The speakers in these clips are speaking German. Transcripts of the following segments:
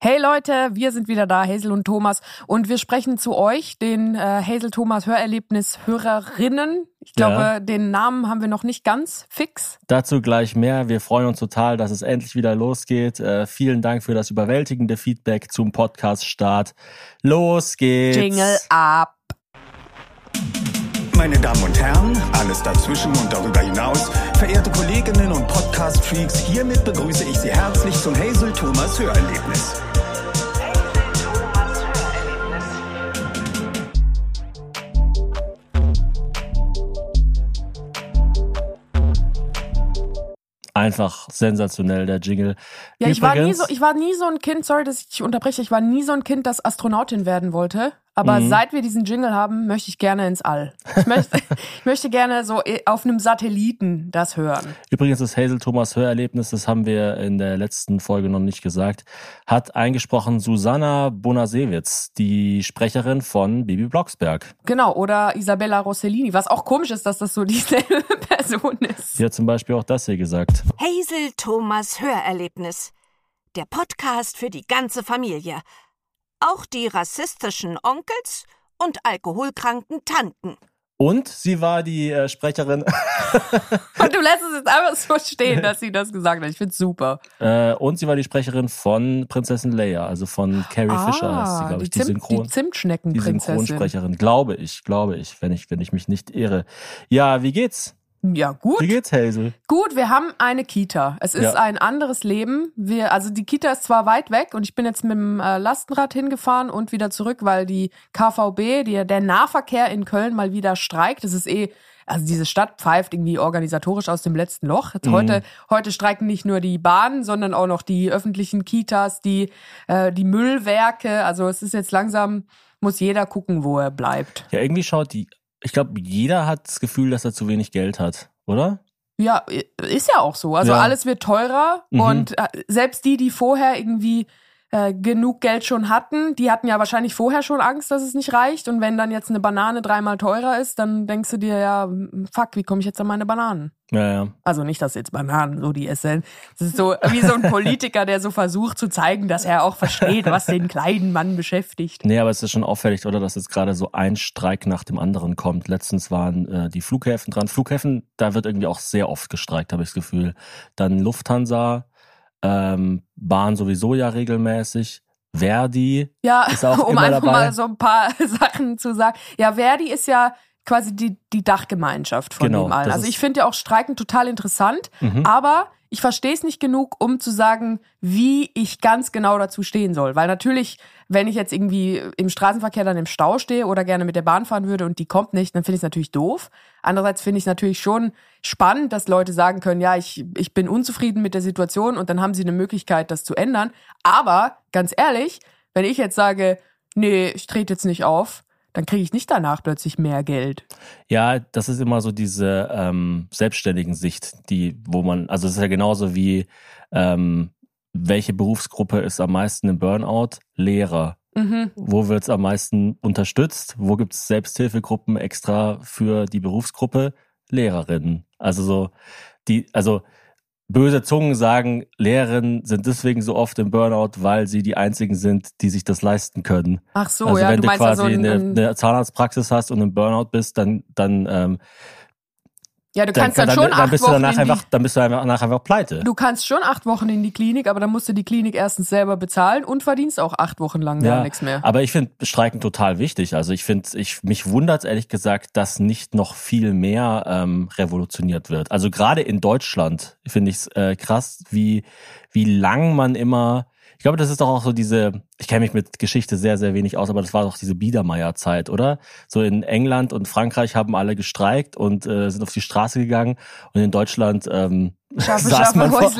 Hey Leute, wir sind wieder da, Hazel und Thomas, und wir sprechen zu euch, den äh, Hazel Thomas Hörerlebnis Hörerinnen. Ich glaube, Ja. den Namen haben wir noch nicht ganz fix. Dazu gleich mehr. Wir freuen uns total, dass es endlich wieder losgeht. Äh, vielen Dank für das überwältigende Feedback zum Podcast-Start. Los geht's. Jingle ab. Meine Damen und Herren, alles dazwischen und darüber hinaus, verehrte Kolleginnen und Podcast-Freaks, hiermit begrüße ich Sie herzlich zum Hazel Thomas Hörerlebnis. Einfach sensationell, der Jingle. Ja, ich war, nie so, ich war nie so ein Kind, sorry, dass ich dich unterbreche, ich war nie so ein Kind, das Astronautin werden wollte. Aber Mhm. seit wir diesen Jingle haben, möchte ich gerne ins All. Ich möchte, ich möchte gerne so eh, auf einem Satelliten das hören. Übrigens, das Hazel Thomas Hörerlebnis, das haben wir in der letzten Folge noch nicht gesagt, hat eingesprochen Susanna Bonasewitz, die Sprecherin von Bibi Blocksberg. Genau, oder Isabella Rossellini, was auch komisch ist, dass das so dieselbe Person ist. Sie hat zum Beispiel auch das hier gesagt. Hazel Thomas Hörerlebnis. Der Podcast für die ganze Familie. Auch die rassistischen Onkels und alkoholkranken Tanten. Und sie war die äh, Sprecherin Und du lässt es jetzt einfach so stehen, dass sie das gesagt hat. Ich find's super. äh, und sie war die Sprecherin von Prinzessin Leia, also von Carrie Fisher heißt sie, glaube ich, die, Ah, Synchron. die Die Zimtschneckenprinzessin. Synchronsprecherin, glaube ich, glaube ich, wenn ich, wenn ich mich nicht irre. Ja, wie geht's? Ja, gut. Wie geht's, Hazel? Gut, wir haben eine Kita. Es ist Ja. ein anderes Leben. Wir, also die Kita ist zwar weit weg und ich bin jetzt mit dem äh, Lastenrad hingefahren und wieder zurück, weil die KVB, die, der Nahverkehr in Köln mal wieder streikt. Das ist eh, also diese Stadt pfeift irgendwie organisatorisch aus dem letzten Loch. Jetzt heute, heute streiken nicht nur die Bahnen, sondern auch noch die öffentlichen Kitas, die, äh, die Müllwerke. Also es ist jetzt langsam, muss jeder gucken, wo er bleibt. Ja, irgendwie schaut die, ich glaube, jeder hat das Gefühl, dass er zu wenig Geld hat, oder? Ja, ist ja auch so. Also Ja. alles wird teurer Mhm. und äh, selbst die, die vorher irgendwie äh, genug Geld schon hatten, die hatten ja wahrscheinlich vorher schon Angst, dass es nicht reicht. Und wenn dann jetzt eine Banane dreimal teurer ist, dann denkst du dir ja, fuck, wie komme ich jetzt an meine Bananen? Ja, ja. Also nicht, dass jetzt Bananen so die essen. Das ist so wie so ein Politiker, der so versucht zu zeigen, dass er auch versteht, was den kleinen Mann beschäftigt. Nee, aber es ist schon auffällig, oder, dass jetzt gerade so ein Streik nach dem anderen kommt. Letztens waren äh, die Flughäfen dran. Flughäfen, da wird irgendwie auch sehr oft gestreikt, habe ich das Gefühl. Dann Lufthansa, ähm, Bahn sowieso ja regelmäßig. Verdi, Ja, Ist auch um immer einfach dabei. mal so ein paar Sachen zu sagen. Ja, Verdi ist ja quasi die, die Dachgemeinschaft von Genau, dem allen. Also ich finde ja auch Streiken total interessant, Mhm. aber ich verstehe es nicht genug, um zu sagen, wie ich ganz genau dazu stehen soll. Weil natürlich, wenn ich jetzt irgendwie im Straßenverkehr dann im Stau stehe oder gerne mit der Bahn fahren würde und die kommt nicht, dann finde ich es natürlich doof. Andererseits finde ich es natürlich schon spannend, dass Leute sagen können, ja, ich, ich bin unzufrieden mit der Situation und dann haben sie eine Möglichkeit, das zu ändern. Aber ganz ehrlich, wenn ich jetzt sage, nee, ich trete jetzt nicht auf, dann kriege ich nicht danach plötzlich mehr Geld. Ja, das ist immer so diese ähm, selbstständigen Sicht, die, wo man, also es ist ja genauso wie, ähm, welche Berufsgruppe ist am meisten im Burnout? Lehrer. Mhm. Wo wird's am meisten unterstützt? Wo gibt's Selbsthilfegruppen extra für die Berufsgruppe? Lehrerinnen. Also so, die, also böse Zungen sagen, Lehrerinnen sind deswegen so oft im Burnout, weil sie die einzigen sind, die sich das leisten können. Ach so, also ja, wenn du du, quasi also ein, eine, ein, eine Zahnarztpraxis hast und im Burnout bist, dann, dann, ähm, ja, du dann, kannst dann, dann, schon dann acht bist du Wochen danach in die, einfach, dann bist du danach einfach pleite. du kannst schon acht Wochen in die Klinik, aber dann musst du die Klinik erstens selber bezahlen und verdienst auch acht Wochen lang gar nichts mehr. Aber ich finde Streiken total wichtig. Also ich finde, ich mich wundert ehrlich gesagt, dass nicht noch viel mehr ähm, revolutioniert wird. Also gerade in Deutschland finde ich es äh, krass, wie wie lang man immer. Ich glaube, das ist doch auch so diese. Ich kenne mich mit Geschichte sehr sehr wenig aus, aber das war doch diese Biedermeier-Zeit, oder? So in England und Frankreich haben alle gestreikt und äh, sind auf die Straße gegangen und in Deutschland ähm, Schaffe, saß, schaffe, man vor,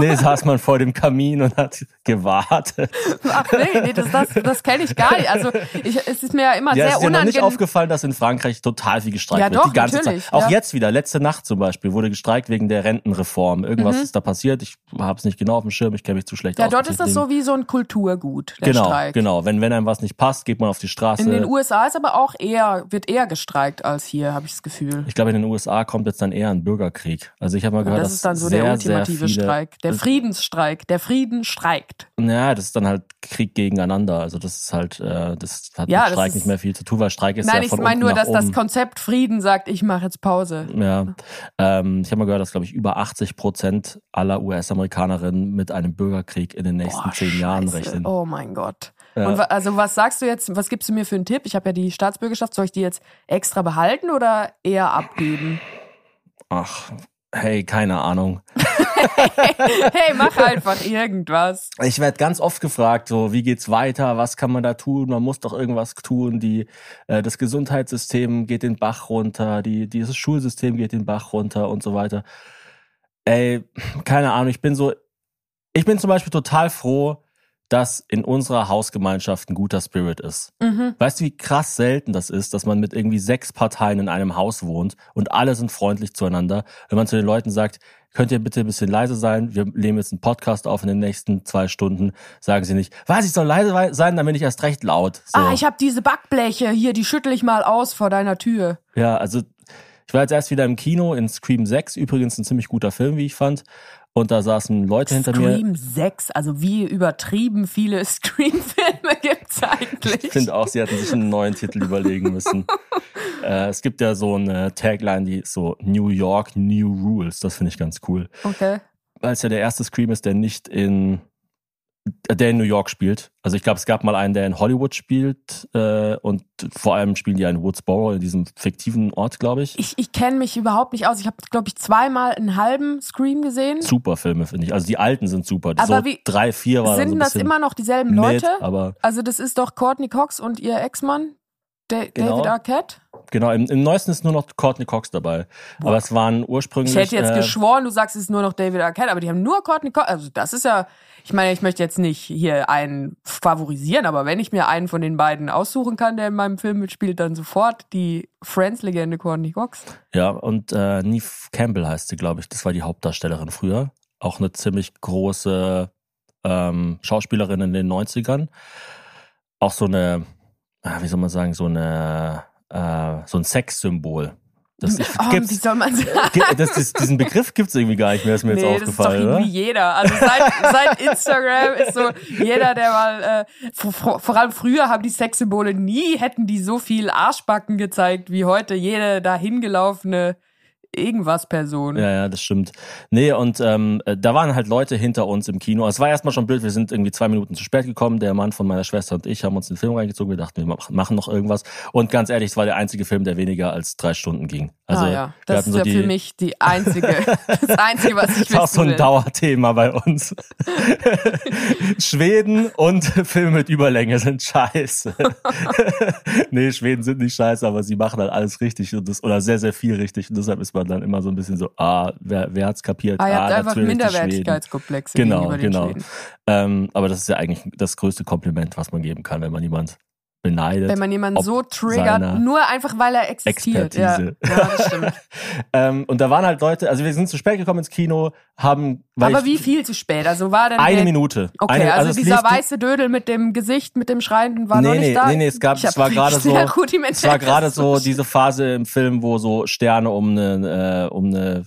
nee, saß man vor dem Kamin und hat gewartet. Ach nee, nee das, das, das kenne ich gar nicht. Also ich, es ist mir ja immer Ja, sehr ist dir noch nicht unangenehm. aufgefallen, dass in Frankreich total viel gestreikt Ja, wird. doch, die ganze natürlich, Zeit. Auch ja. jetzt wieder, letzte Nacht zum Beispiel, wurde gestreikt wegen der Rentenreform. Irgendwas ist da passiert. Ich habe es nicht genau auf dem Schirm, ich kenne mich zu schlecht Mhm. Ja, aus. dort mit ist das so wie so ein Kulturgut, der Genau, Streik. genau. Wenn, wenn einem was nicht passt, geht man auf die Straße. In den USA ist aber auch eher, wird eher gestreikt als hier, habe ich das Gefühl. ich glaube, in den USA kommt jetzt dann eher ein Bürgerkrieg. Also ich habe mal gehört, das dass dann so sehr, der ultimative Streik. Der Friedensstreik. Der Frieden streikt. Ja, das ist dann halt Krieg gegeneinander. Also das ist halt, äh, das hat Ja, mit das Streik ist- nicht mehr viel zu tun, weil Streik ist Nein, ja ich von meine nur, dass das oben. Konzept Frieden sagt, ich mache jetzt Pause. Ja, ähm, ich habe mal gehört, dass glaube ich über 80 Prozent aller US-Amerikanerinnen mit einem Bürgerkrieg in den nächsten Boah, zehn Jahren Scheiße. rechnen. Oh mein Gott. Ja. Und also was sagst du jetzt, was gibst du mir für einen Tipp? Ich habe ja die Staatsbürgerschaft, soll ich die jetzt extra behalten oder eher abgeben? Ach, hey, keine Ahnung. hey, mach einfach irgendwas. Ich werde ganz oft gefragt, so wie geht's weiter, was kann man da tun? Man muss doch irgendwas tun. Die, äh, das Gesundheitssystem geht den Bach runter, die, dieses Schulsystem geht den Bach runter und so weiter. Ey, keine Ahnung. Ich bin so, ich bin zum Beispiel total froh, dass in unserer Hausgemeinschaft ein guter Spirit ist. Mhm. Weißt du, wie krass selten das ist, dass man mit irgendwie sechs Parteien in einem Haus wohnt und alle sind freundlich zueinander. Wenn man zu den Leuten sagt, könnt ihr bitte ein bisschen leise sein, wir nehmen jetzt einen Podcast auf in den nächsten zwei Stunden, sagen sie nicht, was, ich soll leise sein, dann bin ich erst recht laut. So. Ah, ich habe diese Backbleche hier, die schüttel ich mal aus vor deiner Tür. Ja, also ich war jetzt erst wieder im Kino in Scream 6, übrigens ein ziemlich guter Film, wie ich fand. Und da saßen Leute hinter mir. Scream 6, also wie übertrieben viele Scream-Filme gibt's eigentlich? Ich finde auch, sie hätten sich einen neuen Titel überlegen müssen. äh, es gibt ja so eine Tagline, die ist so New York, New Rules. Das finde ich ganz cool. Okay. Weil es ja der erste Scream ist, der nicht in der in New York spielt. Also ich glaube, es gab mal einen, der in Hollywood spielt äh, und vor allem spielen die ja in Woodsboro, in diesem fiktiven Ort, glaube ich. Ich, ich kenne mich überhaupt nicht aus. Ich habe, glaube ich, zweimal einen halben Scream gesehen. Super Filme, finde ich. Also die alten sind super. Aber so wie- drei, vier waren so Sind ein das immer noch dieselben mit, Leute? aber Also das ist doch Courtney Cox und ihr Ex-Mann, Da- Genau. David Arquette. genau, im, im neuesten ist nur noch Courtney Cox dabei. Aber es waren ursprünglich. Ich hätte jetzt äh, geschworen, du sagst, es ist nur noch David Arquette, aber die haben nur Courtney Cox. Also das ist ja, ich meine, ich möchte jetzt nicht hier einen favorisieren, aber wenn ich mir einen von den beiden aussuchen kann, der in meinem Film mitspielt, dann sofort die Friends-Legende Courtney Cox. Ja, und äh, Neve Campbell heißt sie, glaube ich. Das war die Hauptdarstellerin früher. Auch eine ziemlich große ähm, Schauspielerin in den 90ern. Auch so eine, wie soll man sagen, so eine, äh, so ein Sexsymbol. Das, ich, Oh, gibt's, wie soll man sagen? Ge- das, das, diesen Begriff gibt's irgendwie gar nicht mehr, ist mir Nee, jetzt das ist doch aufgefallen, irgendwie oder? jeder. Also seit, seit Instagram ist so jeder, der mal, äh, vor, vor allem früher haben die Sexsymbole nie, hätten die so viel Arschbacken gezeigt wie heute jede dahin gelaufene irgendwas Person. Ja, ja, das stimmt. Nee, und ähm, äh, da waren halt Leute hinter uns im Kino. Es war erstmal schon blöd, wir sind irgendwie zwei Minuten zu spät gekommen. Der Mann von meiner Schwester und ich haben uns den Film reingezogen. Wir dachten, wir mach- machen noch irgendwas. Und ganz ehrlich, es war der einzige Film, der weniger als drei Stunden ging. Also ah, ja. Das ist so ja für mich die einzige, das einzige, was ich das ist auch so ein will. Dauerthema bei uns. Schweden und Filme mit Überlänge sind scheiße. nee, Schweden sind nicht scheiße, aber sie machen halt alles richtig und das, oder sehr, sehr viel richtig. Und deshalb ist man dann immer so ein bisschen so, ah, wer, wer hat's kapiert? Ah, ihr habt einfach. Minderwertigkeitskomplexe Genau, gegenüber den genau. Schweden. Ähm, aber das ist ja eigentlich das größte Kompliment, was man geben kann, wenn man jemand beneidet. Wenn man jemanden so triggert, nur einfach weil er existiert. Expertise. Ja, ja, das stimmt. ähm, und da waren halt Leute, also wir sind zu spät gekommen ins Kino, haben Aber wie viel zu spät? Also war denn eine Minute. Okay, eine, also, es dieser weiße Dödel mit dem Gesicht, mit dem Schreienden war nee, noch nicht nee, da. nee, nee, es gab, Ich es war gerade so, es war gerade so diese Phase im Film, wo so Sterne um eine, äh, um eine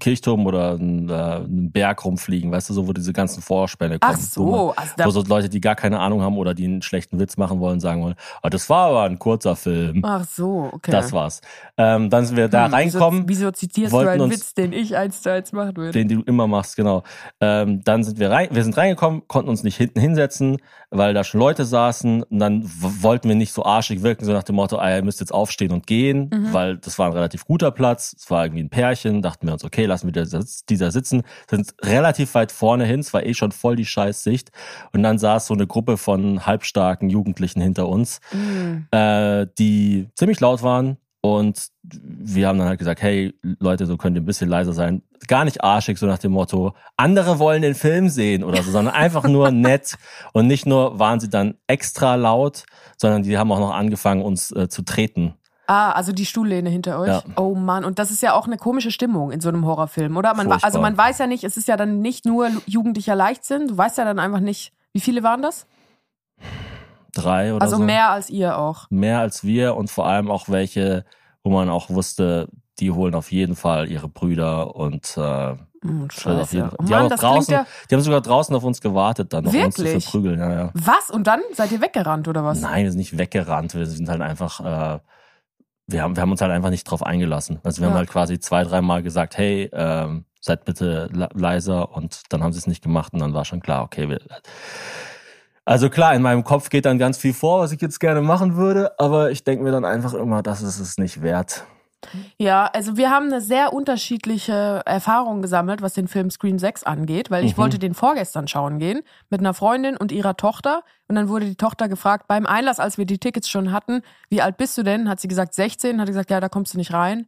Kirchturm oder einen, äh, einen Berg rumfliegen, weißt du, so wo diese ganzen Vorspänne kommen. Ach so, also wo so Leute, die gar keine Ahnung haben oder die einen schlechten Witz machen wollen, sagen wollen, ah, das war aber ein kurzer Film. ach so, okay. Das war's. Ähm, dann sind wir da Hm, reinkommen, Wieso, wieso zitierst du einen uns- Witz, den ich eins zu eins machen würde? den du immer machst, genau. Ähm, dann sind wir rein, wir sind reingekommen, konnten uns nicht hinten hinsetzen, weil da schon Leute saßen. Und dann wollten wir nicht so arschig wirken, so nach dem Motto, ah, ihr müsst jetzt aufstehen und gehen, Mhm. weil das war ein relativ guter Platz. Es war irgendwie ein Pärchen, dachten wir uns, okay, lassen wir dieser, sitzen. Sind relativ weit vorne hin, es war eh schon voll die Scheißsicht. Und dann saß so eine Gruppe von halbstarken Jugendlichen hinter uns Hm. äh, die ziemlich laut waren. Und wir haben dann halt gesagt, hey Leute, so könnt ihr ein bisschen leiser sein. Gar nicht arschig, so nach dem Motto, andere wollen den Film sehen oder so, sondern einfach nur nett. Und nicht nur waren sie dann extra laut, sondern die haben auch noch angefangen, uns äh, zu treten. Ah, also die Stuhllehne hinter euch. Ja. Oh Mann, und das ist ja auch eine komische Stimmung in so einem Horrorfilm, oder? Man, also man weiß ja nicht, es ist ja dann nicht nur jugendlicher Leichtsinn, du weißt ja dann einfach nicht, wie viele waren das? Drei oder Also so. mehr als ihr auch. mehr als wir und vor allem auch welche, wo man auch wusste, die holen auf jeden Fall ihre Brüder und äh, Scheiße. Oh Die, haben draußen, ja. die sogar draußen auf uns gewartet, dann noch uns zu Wirklich? verprügeln. Ja, ja. Was? Und dann seid ihr weggerannt oder was? Nein, wir sind nicht weggerannt. Wir sind halt einfach, äh, wir, haben, wir haben uns halt einfach nicht drauf eingelassen. Also wir Ja. haben halt quasi zwei, dreimal gesagt, hey, ähm, seid bitte le- leiser und dann haben sie es nicht gemacht und dann war schon klar, okay, wir, also klar, in meinem Kopf geht dann ganz viel vor, was ich jetzt gerne machen würde, aber ich denke mir dann einfach immer, das ist es nicht wert. Ja, also wir haben eine sehr unterschiedliche Erfahrung gesammelt, was den Film Scream 6 angeht, weil ich Mhm. wollte den vorgestern schauen gehen mit einer Freundin und ihrer Tochter und dann wurde die Tochter gefragt beim Einlass, als wir die Tickets schon hatten, wie alt bist du denn? Hat sie gesagt 16, hat sie gesagt, ja, da kommst du nicht rein.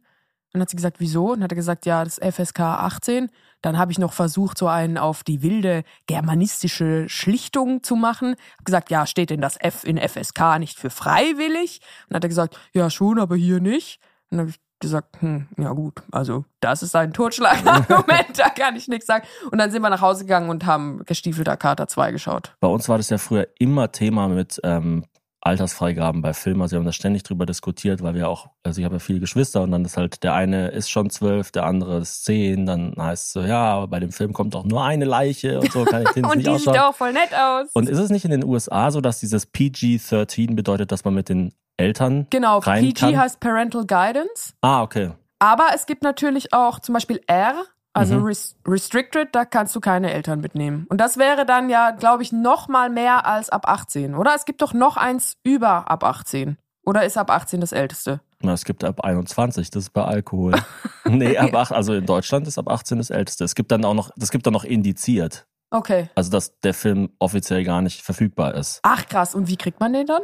Dann hat sie gesagt, wieso? Und hat er gesagt, ja, das ist FSK 18. Dann habe ich noch versucht, so einen auf die wilde germanistische Schlichtung zu machen. Hab gesagt, ja, steht denn das F in FSK nicht für freiwillig? Und hat er gesagt, ja, schon, aber hier nicht. Und dann habe ich gesagt, hm, ja gut, also das ist ein Totschlagargument, da kann ich nichts sagen. Und dann sind wir nach Hause gegangen und haben gestiefelter Kater 2 geschaut. Bei uns war das ja früher immer Thema mit ähm, Altersfreigaben bei Filmen. Also wir haben da ständig drüber diskutiert, weil wir auch, also ich habe ja viele Geschwister und dann ist halt, der eine ist schon zwölf, der andere ist zehn, dann heißt es so, ja, aber bei dem Film kommt auch nur eine Leiche und so kann ich den Und die sieht auch voll nett aus. Und ist es nicht in den USA so, dass dieses PG-13 bedeutet, dass man mit den Eltern genau, rein PG kann? heißt Parental Guidance. Ah, okay. Aber es gibt natürlich auch zum Beispiel R, also Mhm. res Restricted, da kannst du keine Eltern mitnehmen. Und das wäre dann ja, glaube ich, noch mal mehr als ab 18, oder? Es gibt doch noch eins über ab 18. Oder ist ab 18 das älteste? Na, es gibt ab 21, das ist bei Alkohol. nee, ab 8, also in Deutschland ist ab 18 das älteste. Es gibt dann auch noch, das gibt dann noch indiziert. Okay. Also, dass der Film offiziell gar nicht verfügbar ist. Ach krass, und wie kriegt man den dann?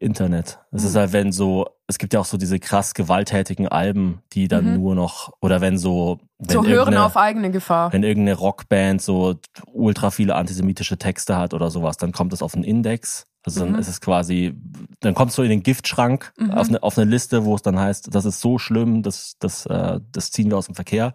Internet. Es Mhm. ist halt, wenn so, es gibt ja auch so diese krass gewalttätigen Alben, die dann Mhm. nur noch, oder wenn so, wenn hören auf eigene Gefahr. wenn irgendeine Rockband so ultra viele antisemitische Texte hat oder sowas, dann kommt es auf einen Index. Also dann Mhm. ist es quasi, dann kommst du in den Giftschrank Mhm. auf, eine, auf eine Liste, wo es dann heißt, das ist so schlimm, das, das, äh, das ziehen wir aus dem Verkehr.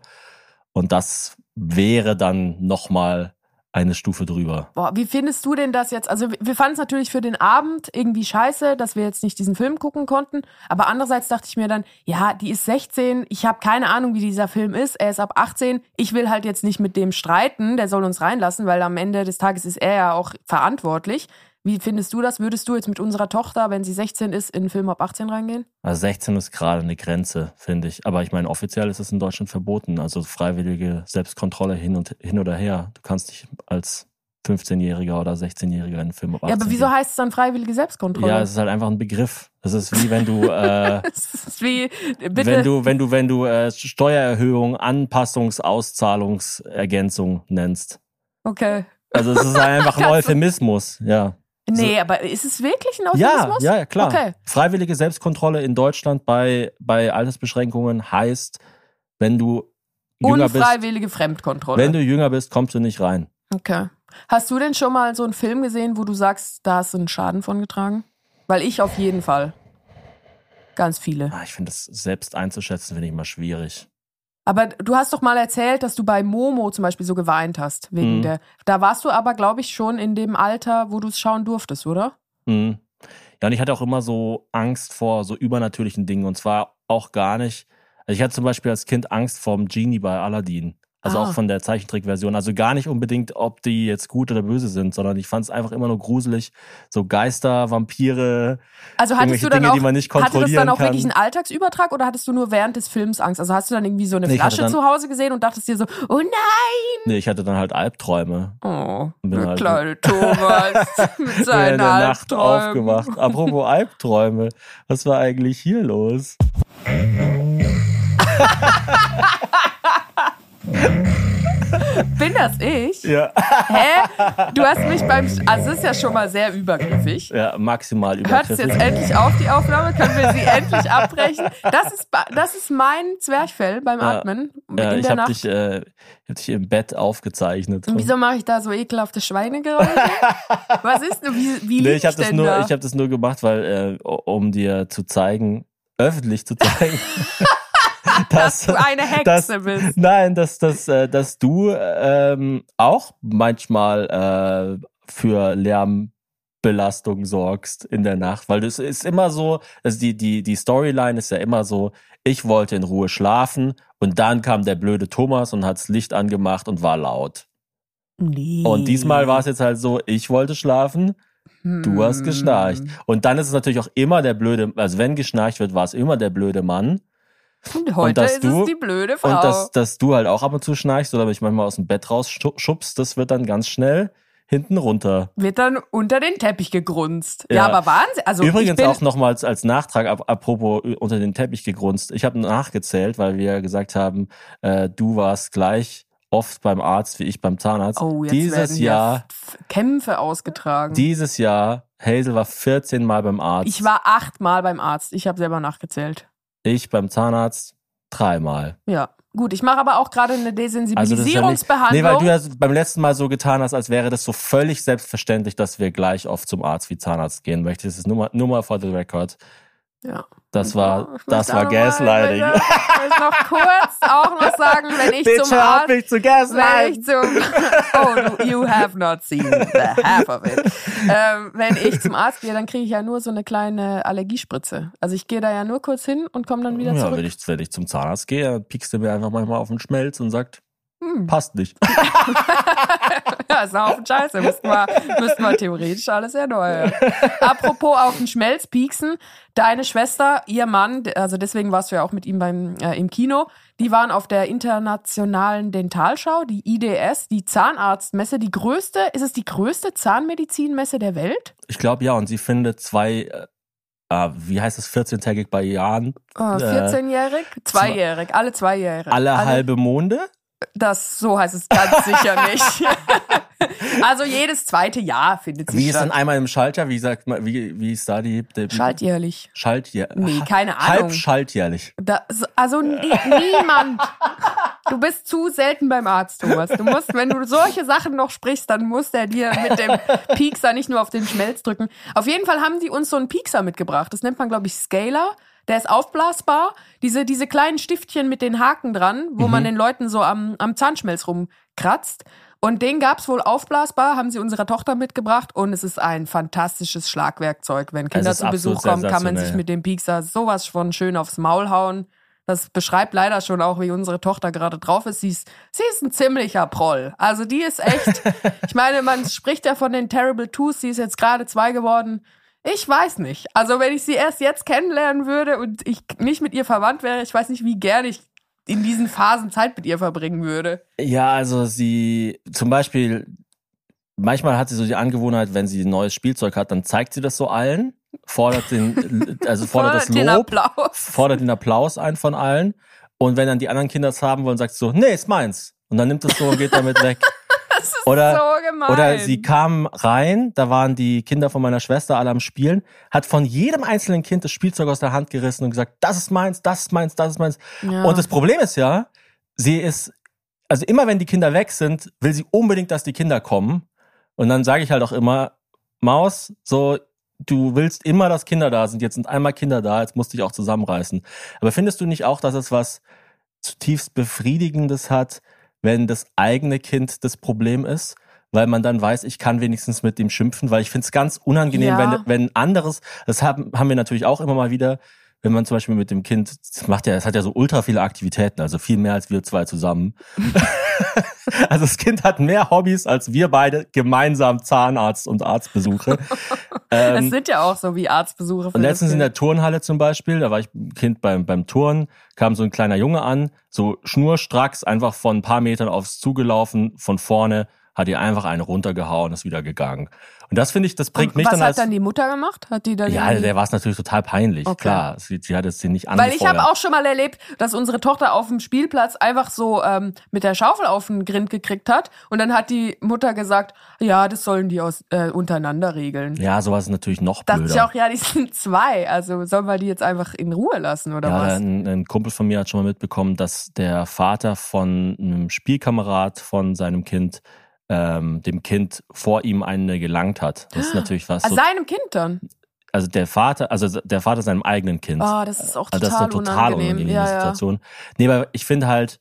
Und das wäre dann nochmal eine Stufe drüber. Boah, wie findest du denn das jetzt? Also wir- fanden es natürlich für den Abend irgendwie scheiße, dass wir jetzt nicht diesen Film gucken konnten. Aber andererseits dachte ich mir dann, ja, die ist 16, ich habe keine Ahnung, wie dieser Film ist. Er ist ab 18. Ich will halt jetzt nicht mit dem streiten, der soll uns reinlassen, weil am Ende des Tages ist er ja auch verantwortlich. Wie findest du das? Würdest du jetzt mit unserer Tochter, wenn sie 16 ist, in einen Film ab 18 reingehen? Also 16 ist gerade eine Grenze, finde ich. Aber ich meine, offiziell ist es in Deutschland verboten. Also freiwillige Selbstkontrolle hin und hin oder her. Du kannst nicht als 15-Jähriger oder 16-Jähriger in einen Film ab 18 Ja, aber wieso heißt es dann freiwillige Selbstkontrolle? Ja, es ist halt einfach ein Begriff. Das ist wie wenn du, äh, Es ist wie, bitte. wenn du, wenn du, wenn du äh, Steuererhöhung, Anpassungs-, Auszahlungsergänzung nennst. okay. Also es ist halt einfach ein Euphemismus, ja. Nee, aber ist es wirklich ein Ja, Euphemismus? ja, ja, klar. Okay. Freiwillige Selbstkontrolle in Deutschland bei, bei Altersbeschränkungen heißt, wenn du jünger bist, Unfreiwillige Fremdkontrolle. wenn du jünger bist, kommst du nicht rein. okay. Hast du denn schon mal so einen Film gesehen, wo du sagst, da hast du einen Schaden von getragen? Weil ich auf jeden Fall. Ganz viele. Ah, Ich finde das selbst einzuschätzen, finde ich immer schwierig. Aber du hast doch mal erzählt, dass du bei Momo zum Beispiel so geweint hast. Wegen Mhm. der. Da warst du aber, glaube ich, schon in dem Alter, wo du es schauen durftest, oder? Mhm. Ja, und ich hatte auch immer so Angst vor so übernatürlichen Dingen und zwar auch gar nicht. Also ich hatte zum Beispiel als Kind Angst vorm Genie bei Aladdin. Also Ah. auch von der Zeichentrickversion. Also gar nicht unbedingt, ob die jetzt gut oder böse sind, sondern ich fand es einfach immer nur gruselig. So Geister, Vampire, Also hattest du dann Dinge, auch, die man nicht hatte das dann kontrollieren auch kann. wirklich einen Alltagsübertrag oder hattest du nur während des Films Angst? Also hast du dann irgendwie so eine Nee, Flasche dann- zu Hause gesehen und dachtest dir so, oh nein! nee, ich hatte dann halt Albträume. Oh, der halt- kleine Thomas mit Bin in der Nacht aufgewacht. Apropos Albträume, was war eigentlich hier los? Bin das ich? Ja, Hä? Du hast mich beim. Also, das ist ja schon mal sehr übergriffig. ja maximal Hört es übergriffig. jetzt endlich auf, die Aufnahme? Können wir sie endlich abbrechen? Das ist, das ist mein Zwerchfell beim. Atmen Ja, ich habe dich, äh, hab dich im Bett aufgezeichnet. Und Wieso mache ich da so ekelhafte Schweinegeräusche? Was ist denn? Wie, wie Nee, ich habe das nur, da? ich habe das nur gemacht, weil äh, um dir zu zeigen, öffentlich zu zeigen, dass du eine Hexe dass, bist. Nein, dass, dass, äh, dass du ähm, auch manchmal äh, für Lärm Belastung sorgst in der Nacht, weil das ist immer so, also die, die, die Storyline ist ja immer so, ich wollte in Ruhe schlafen und dann kam der blöde Thomas und hat das Licht angemacht und war laut. Nee. Und diesmal war es jetzt halt so, ich wollte schlafen, du hast geschnarcht. Und dann ist es natürlich auch immer der blöde, also wenn geschnarcht wird, war es immer der blöde Mann. Und heute dass ist du- es die blöde Frau. Und dass, dass du halt auch ab und zu schnarchst oder mich manchmal aus dem Bett rausschubst, das wird dann ganz schnell hinten runter. wird dann unter den Teppich gegrunzt. Ja, Ja. aber Wahnsinn. Also Übrigens ich bin, auch nochmals als Nachtrag, ap apropos unter den Teppich gegrunzt. Ich habe nachgezählt, weil wir gesagt haben, äh, du warst gleich oft beim Arzt wie ich beim Zahnarzt. Oh, jetzt dieses werden Jahr, Kämpfe ausgetragen. dieses Jahr, Hazel war 14 Mal beim Arzt. ich war achtmal beim Arzt. Ich habe selber nachgezählt. Ich beim Zahnarzt dreimal. Ja. Gut, ich mache aber auch gerade eine Also das ist ja Desensibilisierungsbehandlung. nee, weil du ja beim letzten Mal so getan hast, als wäre das so völlig selbstverständlich, dass wir gleich oft zum Arzt wie Zahnarzt gehen möchten. Das ist nur mal, nur mal for the record. ja. Das war, das war noch mal- Gaslighting. Ich möchte noch kurz auch noch sagen, wenn ich Bitte zum Arzt mich zu Wenn ich zum, oh, you have not seen the half of it. Ähm, wenn ich zum Arzt gehe, dann kriege ich ja nur so eine kleine Allergiespritze. Also ich gehe da ja nur kurz hin und komme dann wieder Ja, zurück. wenn ich, wenn ich zum Zahnarzt gehe, dann piekst du mir einfach manchmal auf den Schmelz und sagt, Hm. passt nicht. Ja, ist ein Haufen Scheiße. Müssten wir, müssten wir theoretisch alles erneuern. Apropos auf den Schmelz pieksen. Deine Schwester, ihr Mann, also deswegen warst du ja auch mit ihm beim, äh, im Kino, die waren auf der internationalen Dentalschau, die IDS, die Zahnarztmesse, die größte, ist es die größte Zahnmedizinmesse der Welt? Ich glaube ja, und sie findet zwei, äh, ah, wie heißt es, 14-tägig bei Jahren, Oh, Äh, 14-jährig? Zweijährig, alle zweijährig. alle halbe Monde. Das, so heißt es ganz sicher nicht. also jedes zweite Jahr findet sie Wie ist denn einmal im Schaltjahr? Wie sagt man, wie, wie ist da die, die Schaltjährlich. Schaltjahr? Nee, keine Ahnung. Halb schaltjährlich. Das, also nie, niemand. Du bist zu selten beim Arzt, Thomas. Du musst, wenn du solche Sachen noch sprichst, dann muss der dir mit dem Piekser nicht nur auf den Schmelz drücken. Auf jeden Fall haben die uns so einen Piekser mitgebracht. Das nennt man, glaube ich, Scaler. Der ist aufblasbar. Diese, diese kleinen Stiftchen mit den Haken dran, wo man den Leuten so am, am Zahnschmelz rumkratzt. Und den gab's wohl aufblasbar, haben sie unserer Tochter mitgebracht und es ist ein fantastisches Schlagwerkzeug. Wenn Kinder zu Besuch kommen, kann man sich mit dem Piekser sowas von schön aufs Maul hauen. Das beschreibt leider schon auch, wie unsere Tochter gerade drauf ist. Sie ist, sie ist ein ziemlicher Proll. Also die ist echt, ich meine, man spricht ja von den Terrible Twos, sie ist jetzt gerade zwei geworden. Ich weiß nicht. Also wenn ich sie erst jetzt kennenlernen würde und ich nicht mit ihr verwandt wäre, ich weiß nicht, wie gerne ich in diesen Phasen Zeit mit ihr verbringen würde. Ja, also sie, zum Beispiel, manchmal hat sie so die Angewohnheit, wenn sie ein neues Spielzeug hat, dann zeigt sie das so allen, fordert den, also fordert das den Lob, Applaus. fordert den Applaus ein von allen. Und wenn dann die anderen Kinder es haben wollen, sagt sie so, nee, ist meins. Und dann nimmt es so und geht damit weg. Ist Oder- so gemein. Oder sie kam rein, da waren die Kinder von meiner Schwester alle am Spielen, hat von jedem einzelnen Kind das Spielzeug aus der Hand gerissen und gesagt, das ist meins, das ist meins, das ist meins. ja. Und das Problem ist ja, sie ist, also immer wenn die Kinder weg sind, will sie unbedingt, dass die Kinder kommen. Und dann sage ich halt auch immer, Maus, so, du willst immer, dass Kinder da sind. Jetzt sind einmal Kinder da, jetzt musst du dich auch zusammenreißen. Aber findest du nicht auch, dass es was zutiefst Befriedigendes hat, wenn das eigene Kind das Problem ist? Weil man dann weiß, ich kann wenigstens mit dem schimpfen, weil ich finde es ganz unangenehm, Ja. wenn, wenn anderes, das haben, haben wir natürlich auch immer mal wieder, wenn man zum Beispiel mit dem Kind, das macht ja, es hat ja so ultra viele Aktivitäten, also viel mehr als wir zwei zusammen. also das Kind hat mehr Hobbys als wir beide gemeinsam Zahnarzt und Arztbesuche. das ähm, sind ja auch so wie Arztbesuche. und letztens in der Turnhalle zum Beispiel, da war ich ein Kind beim, beim Turnen, kam so ein kleiner Junge an, so schnurstracks einfach von ein paar Metern aufs zugelaufen, von vorne, hat ihr einfach eine runtergehauen, ist wieder gegangen. Und das finde ich, das bringt Und mich was dann hat als... dann die Mutter gemacht? Hat die dann ja, der war es natürlich total peinlich, Okay. klar. Sie, sie hat es sie nicht Weil angefeuert. ich habe auch schon mal erlebt, dass unsere Tochter auf dem Spielplatz einfach so ähm, mit der Schaufel auf den Grind gekriegt hat und dann hat die Mutter gesagt, ja, das sollen die aus, äh, untereinander regeln. Ja, sowas ist natürlich noch Dachte blöder. ich auch, ja, die sind zwei, also sollen wir die jetzt einfach in Ruhe lassen oder ja, was? ein, ein Kumpel von mir hat schon mal mitbekommen, dass der Vater von einem Spielkamerad von seinem Kind ähm, dem Kind vor ihm eine gelangt hat. Das ist natürlich was. Also So, seinem Kind dann. also der Vater, also der Vater seinem eigenen Kind. Oh, das ist auch Also total, das ist eine total unangenehm. unangenehme Ja, ja. Situation. Nee, aber ich finde halt,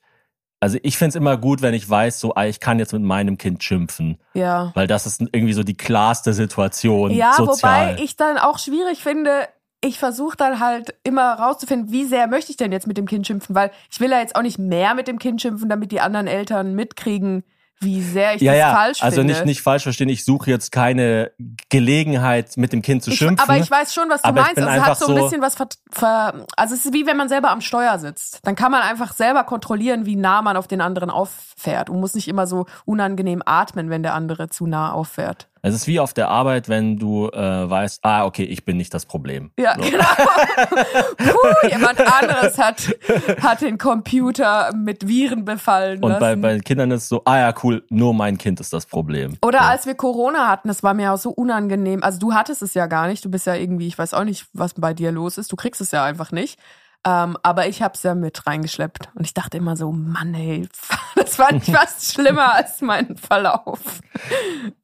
also ich find's immer gut, wenn ich weiß, so, ah, ich kann jetzt mit meinem Kind schimpfen. Ja. Weil das ist irgendwie so die klarste Situation. Ja, sozial. wobei ich dann auch schwierig finde, ich versuche dann halt immer rauszufinden, wie sehr möchte ich denn jetzt mit dem Kind schimpfen, weil ich will ja jetzt auch nicht mehr mit dem Kind schimpfen, damit die anderen Eltern mitkriegen, wie sehr ich ja, das ja. falsch also finde. nicht nicht falsch verstehen. Ich suche jetzt keine Gelegenheit, mit dem Kind zu ich, schimpfen. aber ich weiß schon, was du meinst. Also es hat so ein bisschen was ver, ver also es ist wie wenn man selber am Steuer sitzt. Dann kann man einfach selber kontrollieren, wie nah man auf den anderen auffährt und muss nicht immer so unangenehm atmen, wenn der andere zu nah auffährt. Es ist wie auf der Arbeit, wenn du äh, weißt, ah, okay, ich bin nicht das Problem. Ja, So. genau. Puh, jemand anderes hat, hat den Computer mit Viren befallen Und lassen. bei, bei Kindern ist es so, ah ja, cool, nur mein Kind ist das Problem. Oder ja. als wir Corona hatten, das war mir auch so unangenehm. Also du hattest es ja gar nicht. Du bist ja irgendwie, ich weiß auch nicht, was bei dir los ist. Du kriegst es ja einfach nicht. Ähm, aber ich hab's ja mit reingeschleppt. Und ich dachte immer so, Mann, ey, das fand ich fast schlimmer als mein Verlauf.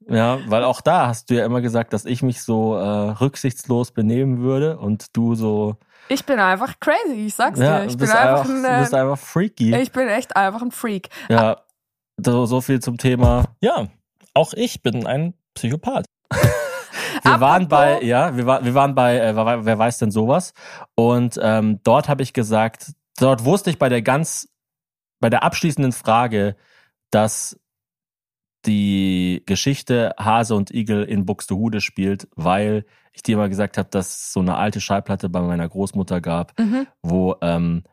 Ja, weil auch da hast du ja immer gesagt, dass ich mich so äh, rücksichtslos benehmen würde und du so, Ich bin einfach crazy, ich sag's ja, dir. Ich du bin bist einfach, einfach, ein, du bist äh, einfach freaky. ich bin echt einfach ein Freak. ja, so, so viel zum Thema. Ja, auch ich bin ein Psychopath. Wir waren bei, ja, wir, war, wir waren bei, äh, wer, wer weiß denn sowas? Und ähm, dort habe ich gesagt, dort wusste ich bei der ganz, bei der abschließenden Frage, dass die Geschichte Hase und Igel in Buxtehude spielt, weil ich dir mal gesagt habe, dass es so eine alte Schallplatte bei meiner Großmutter gab, Mhm. wo, ähm,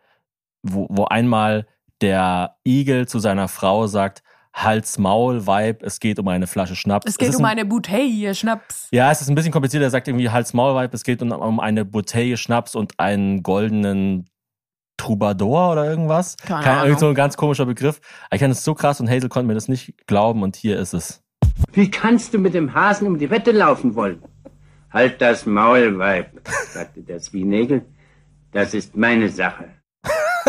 wo, wo einmal der Igel zu seiner Frau sagt, Hals, Maul, Weib, es geht um eine Flasche Schnaps. Es geht ist um ein- eine Bouteille Schnaps. ja, es ist ein bisschen kompliziert. Er sagt irgendwie Hals Maul Vibe. Es geht um, um eine Bouteille Schnaps und einen goldenen Troubadour oder irgendwas. Keine Kein, Ahnung. irgend so ein ganz komischer Begriff. Ich fand es so krass und Hazel konnte mir das nicht glauben und hier ist es. Wie kannst du mit dem Hasen um die Wette laufen wollen? Halt das Maul, Weib, sagte der Zwienägel. Das ist meine Sache.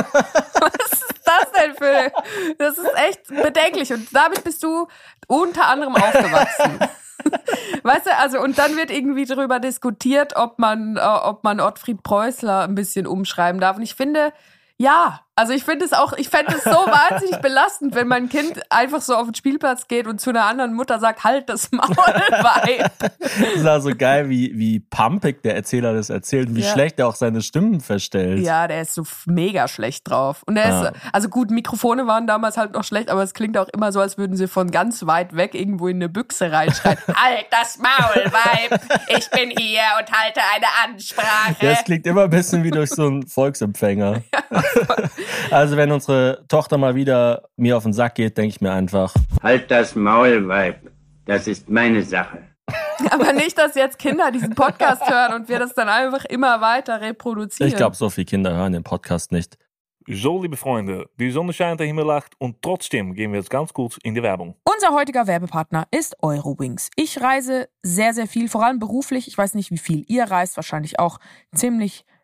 Für. Das ist echt bedenklich. Und damit bist du unter anderem aufgewachsen. Weißt du, also, und dann wird irgendwie darüber diskutiert, ob man, äh, ob man Ottfried Preußler ein bisschen umschreiben darf. Und ich finde, ja, also ich finde es auch, ich fände es so wahnsinnig belastend, wenn mein Kind einfach so auf den Spielplatz geht und zu einer anderen Mutter sagt, halt das Maul, Weib. Das war so geil, wie, wie pumpig der Erzähler das erzählt und wie Ja. schlecht er auch seine Stimmen verstellt. Ja, der ist so mega schlecht drauf. Und er Ja. ist, also gut, Mikrofone waren damals halt noch schlecht, aber es klingt auch immer so, als würden sie von ganz weit weg irgendwo in eine Büchse reinschreien. halt das Maul, Weib! Ich bin hier und halte eine Ansprache. Das klingt immer ein bisschen wie durch so einen Volksempfänger. Also wenn unsere Tochter mal wieder mir auf den Sack geht, denke ich mir einfach, Halt das Maul, Weib. Das ist meine Sache. Aber nicht, dass jetzt Kinder diesen Podcast hören und wir das dann einfach immer weiter reproduzieren. ich glaube, so viele Kinder hören den Podcast nicht. So, liebe Freunde, die Sonne scheint, der Himmel lacht und trotzdem gehen wir jetzt ganz kurz in die Werbung. Unser heutiger Werbepartner ist Eurowings. Ich reise sehr, sehr viel, vor allem beruflich. Ich weiß nicht, wie viel ihr reist, wahrscheinlich auch ziemlich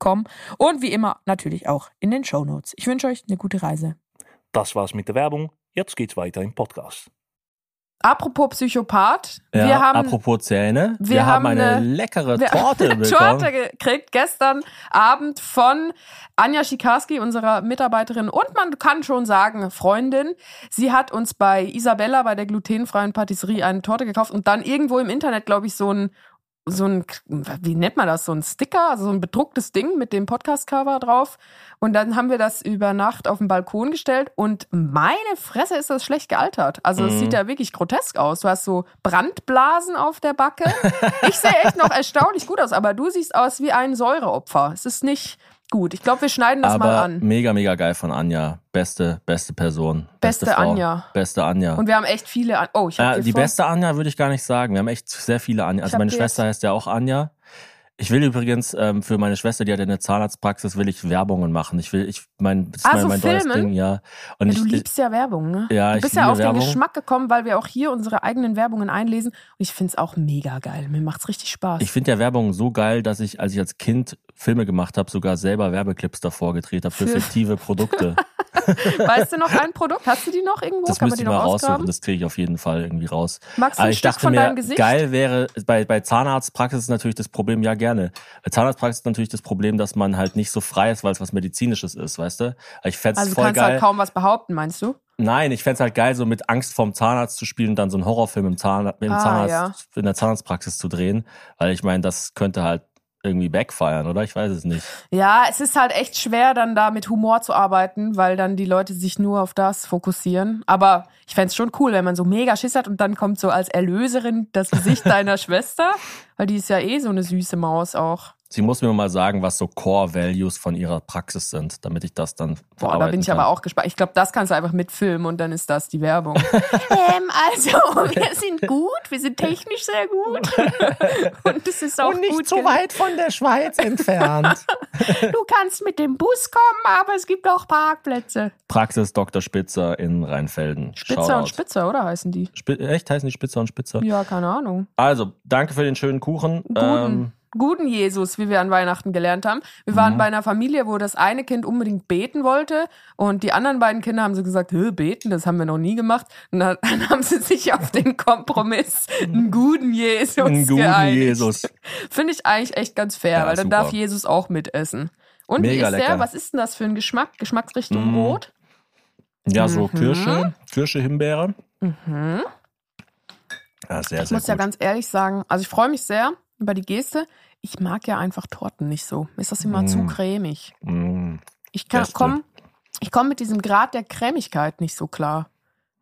eurowings.com und wie immer natürlich auch in den Shownotes. Ich wünsche euch eine gute Reise. Das war's mit der Werbung. Jetzt geht's weiter im Podcast. Apropos Psychopath, Ja, wir haben apropos Zähne, wir, wir haben haben eine, eine- leckere wir Torte haben eine bekommen. Torte gekriegt gestern Abend von Anja Schikarski, unserer Mitarbeiterin und man kann schon sagen Freundin. Sie hat uns bei Isabella bei der glutenfreien Patisserie eine Torte gekauft und dann irgendwo im Internet, glaube ich, so ein so ein, wie nennt man das, so ein Sticker, also so ein bedrucktes Ding mit dem Podcast-Cover drauf. Und dann haben wir das über Nacht auf den Balkon gestellt und meine Fresse ist das schlecht gealtert. Also es Mhm. sieht ja wirklich grotesk aus. Du hast so Brandblasen auf der Backe. Ich sehe echt noch erstaunlich gut aus, aber du siehst aus wie ein Säureopfer. Es ist nicht gut. Ich glaube, wir schneiden das mal Aber an. mega, mega geil von Anja. Beste, beste Person. Beste Frau. Anja. Beste Anja. Und wir haben echt viele an. Oh, ich hab dir die beste Anja würde ich gar nicht sagen. Wir haben echt sehr viele Anja. Also meine Schwester heißt ja auch Anja. Ich will übrigens ähm, für meine Schwester, die hat eine Zahnarztpraxis, will ich Werbungen machen. Ich will, ich mein, das ist Ah, mein, mein neues? Ding, ja. Und Ja, ich, du liebst ja Werbung, ne? Ja, du ich bist ja auf Werbung. den Geschmack gekommen, weil wir auch hier unsere eigenen Werbungen einlesen. Und ich finde es auch mega geil. Mir macht's richtig Spaß. ich finde ja Werbung so geil, dass ich, als ich als Kind Filme gemacht habe, sogar selber Werbeclips davor gedreht habe für Für- fiktive Produkte. weißt du noch ein Produkt? Hast du die noch irgendwo? Das Kann man müsste die ich mal raussuchen. Das kriege ich auf jeden Fall irgendwie raus. Magst du ein ich Stück dachte von mir, deinem Gesicht? geil wäre, bei, bei Zahnarztpraxis ist natürlich das Problem, ja gerne. Bei Zahnarztpraxis ist natürlich das Problem, dass man halt nicht so frei ist, weil es was Medizinisches ist, weißt du? Ich fänd's Also du voll kannst geil. halt kaum was behaupten, meinst du? Nein, ich fänd's halt geil, so mit Angst vorm Zahnarzt zu spielen und dann so einen Horrorfilm im, Zahn, im Ah, Zahnarzt, ja. in der Zahnarztpraxis zu drehen. Weil ich meine, das könnte halt irgendwie backfeiern, oder? Ich weiß es nicht. Ja, es ist halt echt schwer, dann da mit Humor zu arbeiten, weil dann die Leute sich nur auf das fokussieren. Aber ich fänd's schon cool, wenn man so mega Schiss hat und dann kommt so als Erlöserin das Gesicht deiner Schwester, weil die ist ja eh so eine süße Maus auch. Sie muss mir mal sagen, was so Core Values von ihrer Praxis sind, damit ich das dann Boah, da bin ich kann. aber auch gespannt. Ich glaube, das kannst du einfach mitfilmen und dann ist das die Werbung. ähm, also, wir sind gut, wir sind technisch sehr gut. und es ist auch gut. gel- weit von der Schweiz entfernt. Du kannst mit dem Bus kommen, aber es gibt auch Parkplätze. Praxis Dr. Spitzer in Rheinfelden. Spitzer Shoutout. und Spitzer, oder heißen die? Spi echt heißen die Spitzer und Spitzer? Ja, keine Ahnung. Also, danke für den schönen Kuchen. Guten, Ähm, guten Jesus, wie wir an Weihnachten gelernt haben. Wir waren Mhm. bei einer Familie, wo das eine Kind unbedingt beten wollte und die anderen beiden Kinder haben so gesagt, beten, das haben wir noch nie gemacht. Und dann, haben sie sich auf den Kompromiss einen guten Jesus einen guten geeinigt. Jesus. Finde ich eigentlich echt ganz fair, Ja, weil dann super. darf Jesus auch mitessen. Und wie Mega ist der? lecker. Was ist denn das für ein Geschmack? Geschmacksrichtung Mm. Rot? Ja, so Mhm. Kirsche, Kirsche, Himbeere. Mhm. Ja, sehr, Ich sehr muss gut. ja ganz ehrlich sagen, also ich freue mich sehr über die Geste. Ich mag ja einfach Torten nicht so. Mir ist das immer Mm. zu cremig. Mm, Ich komme ich komm mit diesem Grad der Cremigkeit nicht so klar.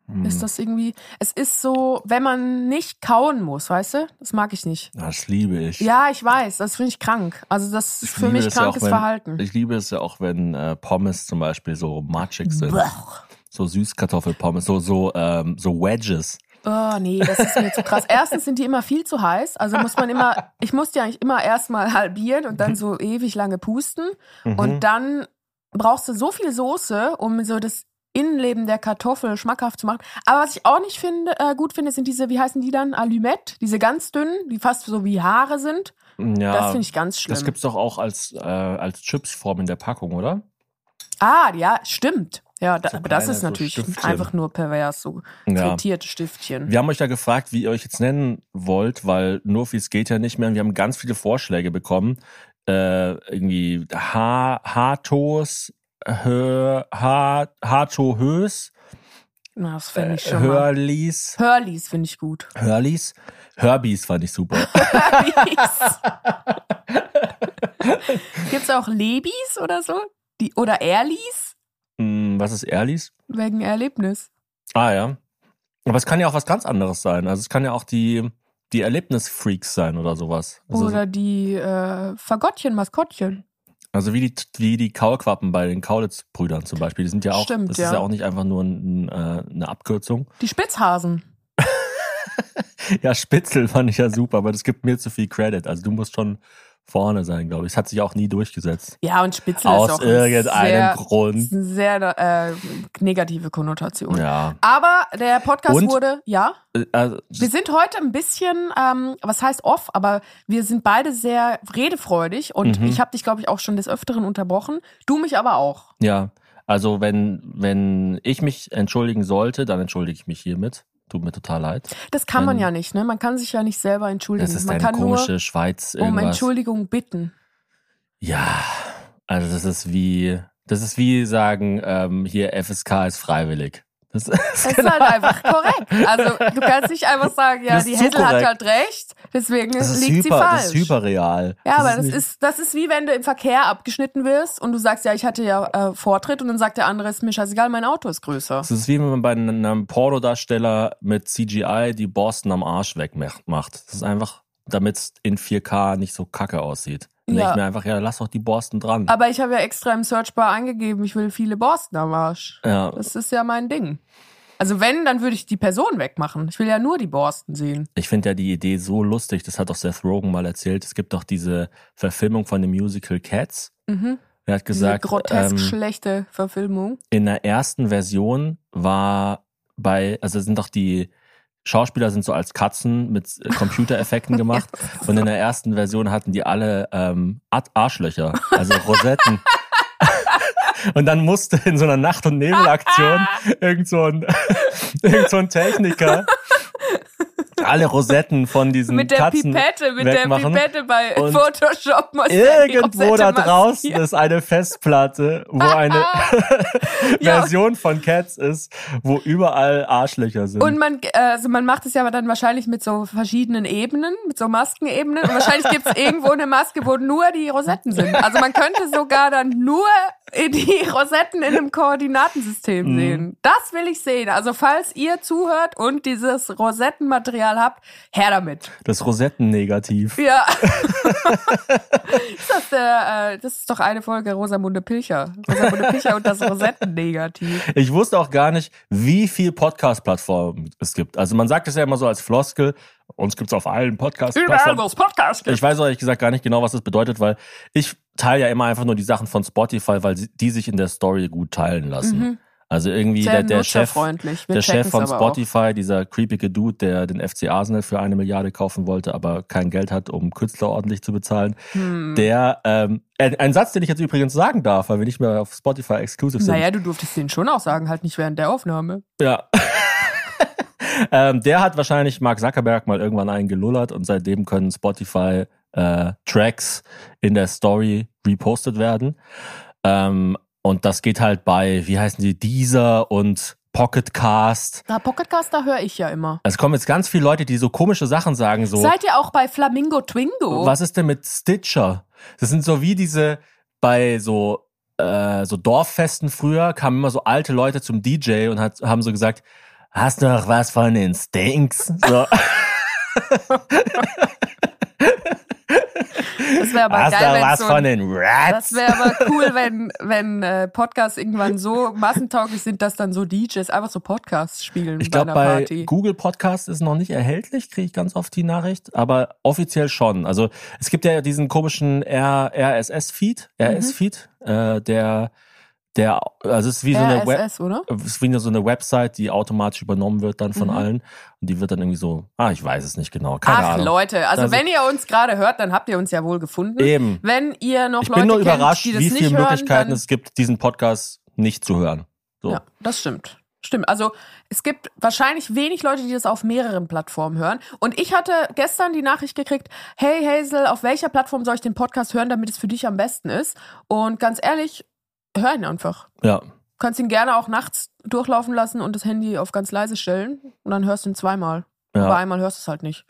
mm. Ist das irgendwie, es ist so, wenn man nicht kauen muss, weißt du? Das mag ich nicht. Das liebe ich. Ja, ich weiß, das finde ich krank. Also das ist Ich für mich es ja krankes auch, wenn, Verhalten. Ich liebe es ja auch, wenn äh, Pommes zum Beispiel so matschig sind. Blech. So Süßkartoffelpommes, so, so, ähm, so Wedges. Oh, nee, das ist mir zu krass. Erstens sind die immer viel zu heiß. Also muss man immer, ich muss die eigentlich immer erstmal halbieren und dann so ewig lange pusten. Mhm. Und dann brauchst du so viel Soße, um so das Innenleben der Kartoffel schmackhaft zu machen. Aber was ich auch nicht finde, äh, gut finde, sind diese, wie heißen die dann? Alumette, diese ganz dünnen, die fast so wie Haare sind. ja, das finde ich ganz schlimm. Das gibt's doch auch als, äh, als Chipsform in der Packung, oder? ah, ja, stimmt. Ja, da, So aber das ist so natürlich Stiftchen. einfach nur pervers, so Ja. frittierte Stiftchen. Wir haben euch ja gefragt, wie ihr euch jetzt nennen wollt, weil nur es geht ja nicht mehr. Und wir haben ganz viele Vorschläge bekommen. Äh, irgendwie ha Hatos, Hö, ha Hato Hös, Na, das finde ich äh, schon mal. Hörlies, Hurleys finde ich gut. Hörlies, Herbies fand ich super. Gibt es auch Lebis oder so? Die, oder Erlis? Hm, was ist Erlies? Wegen Erlebnis. Ah ja. Aber es kann ja auch was ganz anderes sein. Also es kann ja auch die, die Erlebnisfreaks sein oder sowas. Also, Oder die äh, Fagottchen, Maskottchen. also wie die, wie die Kaulquappen bei den Kaulitz-Brüdern zum Beispiel. Die sind ja auch, Stimmt, das ja. ist ja auch nicht einfach nur ein, äh, eine Abkürzung. Die Spitzhasen. Ja, Spitzel fand ich ja super, aber das gibt mir zu viel Credit. Also du musst schon vorne sein, glaube ich. Es hat sich auch nie durchgesetzt. Ja, und Spitzel Aus ist auch irgendeinem sehr, Grund. sehr äh, negative Konnotation. Ja. Aber der Podcast Und? wurde, ja, Äh, Also, wir sind heute ein bisschen, ähm, was heißt off, aber wir sind beide sehr redefreudig und Mhm. ich habe dich, glaube ich, auch schon des Öfteren unterbrochen. Du mich aber auch. ja. Also wenn, wenn ich mich entschuldigen sollte, dann entschuldige ich mich hiermit. Tut mir total leid. Das kann man ja nicht, ne? Man kann sich ja nicht selber entschuldigen. Das ist man eine kann komische nur Schweiz um irgendwas. Entschuldigung bitten. Ja, also das ist wie, das ist wie sagen, ähm, hier FSK ist freiwillig. Das, das Das ist halt einfach korrekt. Also du kannst nicht einfach sagen, ja, Das ist die Hessel hat halt recht, deswegen das ist liegt sie hyper, falsch. das ist hyperreal. ja, aber das nicht- ist, das ist wie wenn du im Verkehr abgeschnitten wirst und du sagst, ja, ich hatte ja äh, Vortritt und dann sagt der andere, ist mir scheißegal, mein Auto ist größer. Das ist wie wenn man bei einem Pornodarsteller mit CGI die Borsten am Arsch wegmacht. Das ist einfach, damit es in 4K nicht so kacke aussieht. Dann Ja. denke ich mir einfach, ja, lass doch die Borsten dran. Aber ich habe ja extra im Searchbar angegeben, ich will viele Borsten am Arsch. ja, Das ist ja mein Ding. Also wenn, dann würde ich die Person wegmachen. Ich will ja nur die Borsten sehen. ich finde ja die Idee so lustig, das hat doch Seth Rogen mal erzählt. Es gibt doch diese Verfilmung von dem Musical Cats. Mhm. Er hat Diese gesagt, grotesk ähm, schlechte Verfilmung. in der ersten Version war bei, also sind doch die Schauspieler sind so als Katzen mit äh, Computereffekten gemacht und in der ersten Version hatten die alle ähm, Ar- Arschlöcher, also Rosetten. Und dann musste in so einer Nacht- und Nebelaktion irgend so ein, irgend so ein Techniker alle Rosetten von diesen Mit der Katzen Pipette, mit wegmachen. der Pipette bei Und Photoshop Irgendwo da draußen maskieren. ist eine Festplatte, wo eine. Version von Cats ist, wo überall Arschlöcher sind. Und man, äh, also man macht es ja aber dann wahrscheinlich mit so verschiedenen Ebenen, mit so Maskenebenen. Und wahrscheinlich gibt es irgendwo eine Maske, wo nur die Rosetten sind. Also man könnte sogar dann nur die Rosetten in einem Koordinatensystem Mhm. sehen. Das will ich sehen. Also falls ihr zuhört und dieses Rosettenmaterial habt, her damit. das Rosettennegativ. Ja. ist das der, äh, das ist doch eine Folge Rosamunde Pilcher. Rosamunde Pilcher und das Rosettennegativ. Ich wusste auch gar nicht, wie viel Podcast-Plattformen es gibt. Also man sagt es ja immer so als Floskel, uns gibt's auf allen Überall, wo Podcast-Plattformen. es Podcast gibt. Ich weiß ehrlich gesagt gar nicht genau, was das bedeutet, weil ich teile ja immer einfach nur die Sachen von Spotify, weil die sich in der Story gut teilen lassen. Also irgendwie Sehr der, der Chef, der Chef von auch. Spotify, dieser creepige Dude, der den FC Arsenal für eine Milliarde kaufen wollte, aber kein Geld hat, um Künstler ordentlich zu bezahlen, Hm. der, ähm, ein, ein Satz, den ich jetzt übrigens sagen darf, weil wir nicht mehr auf Spotify exclusive sind. Naja, du durftest den schon auch sagen, halt nicht während der Aufnahme. Ja. ähm, der hat wahrscheinlich Mark Zuckerberg mal irgendwann einen gelullert und seitdem können Spotify äh, Tracks in der Story repostet werden. Ähm, und das geht halt bei, wie heißen die, Deezer und Pocketcast. Na, Pocketcast, da höre ich ja immer. Es kommen jetzt ganz viele Leute, die so komische Sachen sagen, so. Seid ihr auch bei Flamingo Twingo? Was ist denn mit Stitcher? Das sind so wie diese bei so äh, so Dorffesten früher kamen immer so alte Leute zum DJ und hat, haben so gesagt, hast du noch was von den Stinks? So, Das wäre aber hast geil, wenn was so von den Rats? Das wäre aber cool, wenn, wenn äh, Podcasts irgendwann so massentauglich sind, dass dann so DJs einfach so Podcasts spielen ich bei glaube, einer bei Party. Google Podcast ist noch nicht erhältlich, kriege ich ganz oft die Nachricht, aber offiziell schon. Also es gibt ja diesen komischen RSS-Feed, Mhm. RS-Feed, äh, der, der, also es ist wie so eine Web, oder? ist wie so eine Website, die automatisch übernommen wird dann von Mhm. allen. Und die wird dann irgendwie so, ah, ich weiß es nicht genau. Keine Ach Ahnung. Leute, also Also- wenn ihr uns gerade hört, dann habt ihr uns ja wohl gefunden. Eben. Wenn ihr noch Ich Leute bin nur kennt, überrascht, die das wie viele hören, Möglichkeiten es gibt, diesen Podcast nicht zu hören. So. Ja, das stimmt. Stimmt. Also es gibt wahrscheinlich wenig Leute, die das auf mehreren Plattformen hören. Und ich hatte gestern die Nachricht gekriegt, hey Hazel, auf welcher Plattform soll ich den Podcast hören, damit es für dich am besten ist? Und ganz ehrlich, hör ihn einfach. ja. Du kannst ihn gerne auch nachts durchlaufen lassen und das Handy auf ganz leise stellen. Und dann hörst du ihn zweimal. ja. Aber einmal hörst du es halt nicht.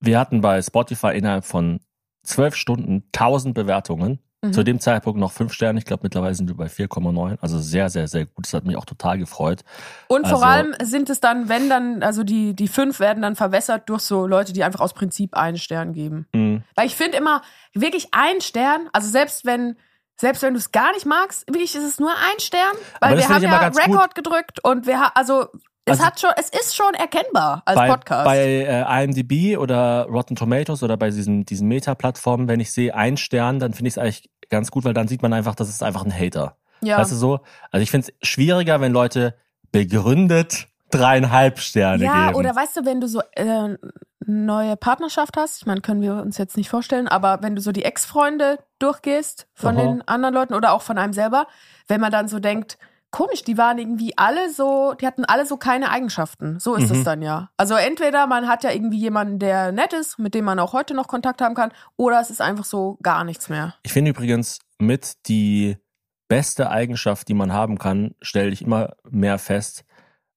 Wir hatten bei Spotify innerhalb von zwölf Stunden 1000 Bewertungen. Mhm. Zu dem Zeitpunkt noch fünf Sterne. Ich glaube, mittlerweile sind wir bei 4,9. Also sehr, sehr, sehr gut. Das hat mich auch total gefreut. Und vor Also- allem sind es dann, wenn dann, also die, die fünf werden dann verwässert durch so Leute, die einfach aus Prinzip einen Stern geben. Mhm. Weil ich finde immer, wirklich ein Stern, also selbst wenn, selbst wenn du es gar nicht magst, wirklich ist es nur ein Stern, weil wir haben ja. Rekord gedrückt und wir haben, also Es Also- hat schon, es ist schon erkennbar als bei, Podcast. bei äh, IMDb oder Rotten Tomatoes oder bei diesen, diesen Meta-Plattformen, wenn ich sehe ein Stern, dann finde ich es eigentlich ganz gut, weil dann sieht man einfach, das ist einfach ein Hater. ja. Weißt du so? Also ich finde es schwieriger, wenn Leute begründet dreieinhalb Sterne ja, geben. oder weißt du, wenn du so äh, neue Partnerschaft hast, ich meine, können wir uns jetzt nicht vorstellen, aber wenn du so die Ex-Freunde durchgehst von Aha. den anderen Leuten oder auch von einem selber, wenn man dann so denkt, komisch, die waren irgendwie alle so, die hatten alle so keine Eigenschaften. So ist es Mhm. dann ja. Also entweder man hat ja irgendwie jemanden, der nett ist, mit dem man auch heute noch Kontakt haben kann, oder es ist einfach so gar nichts mehr. Ich finde übrigens mit die beste Eigenschaft, die man haben kann, stelle ich immer mehr fest,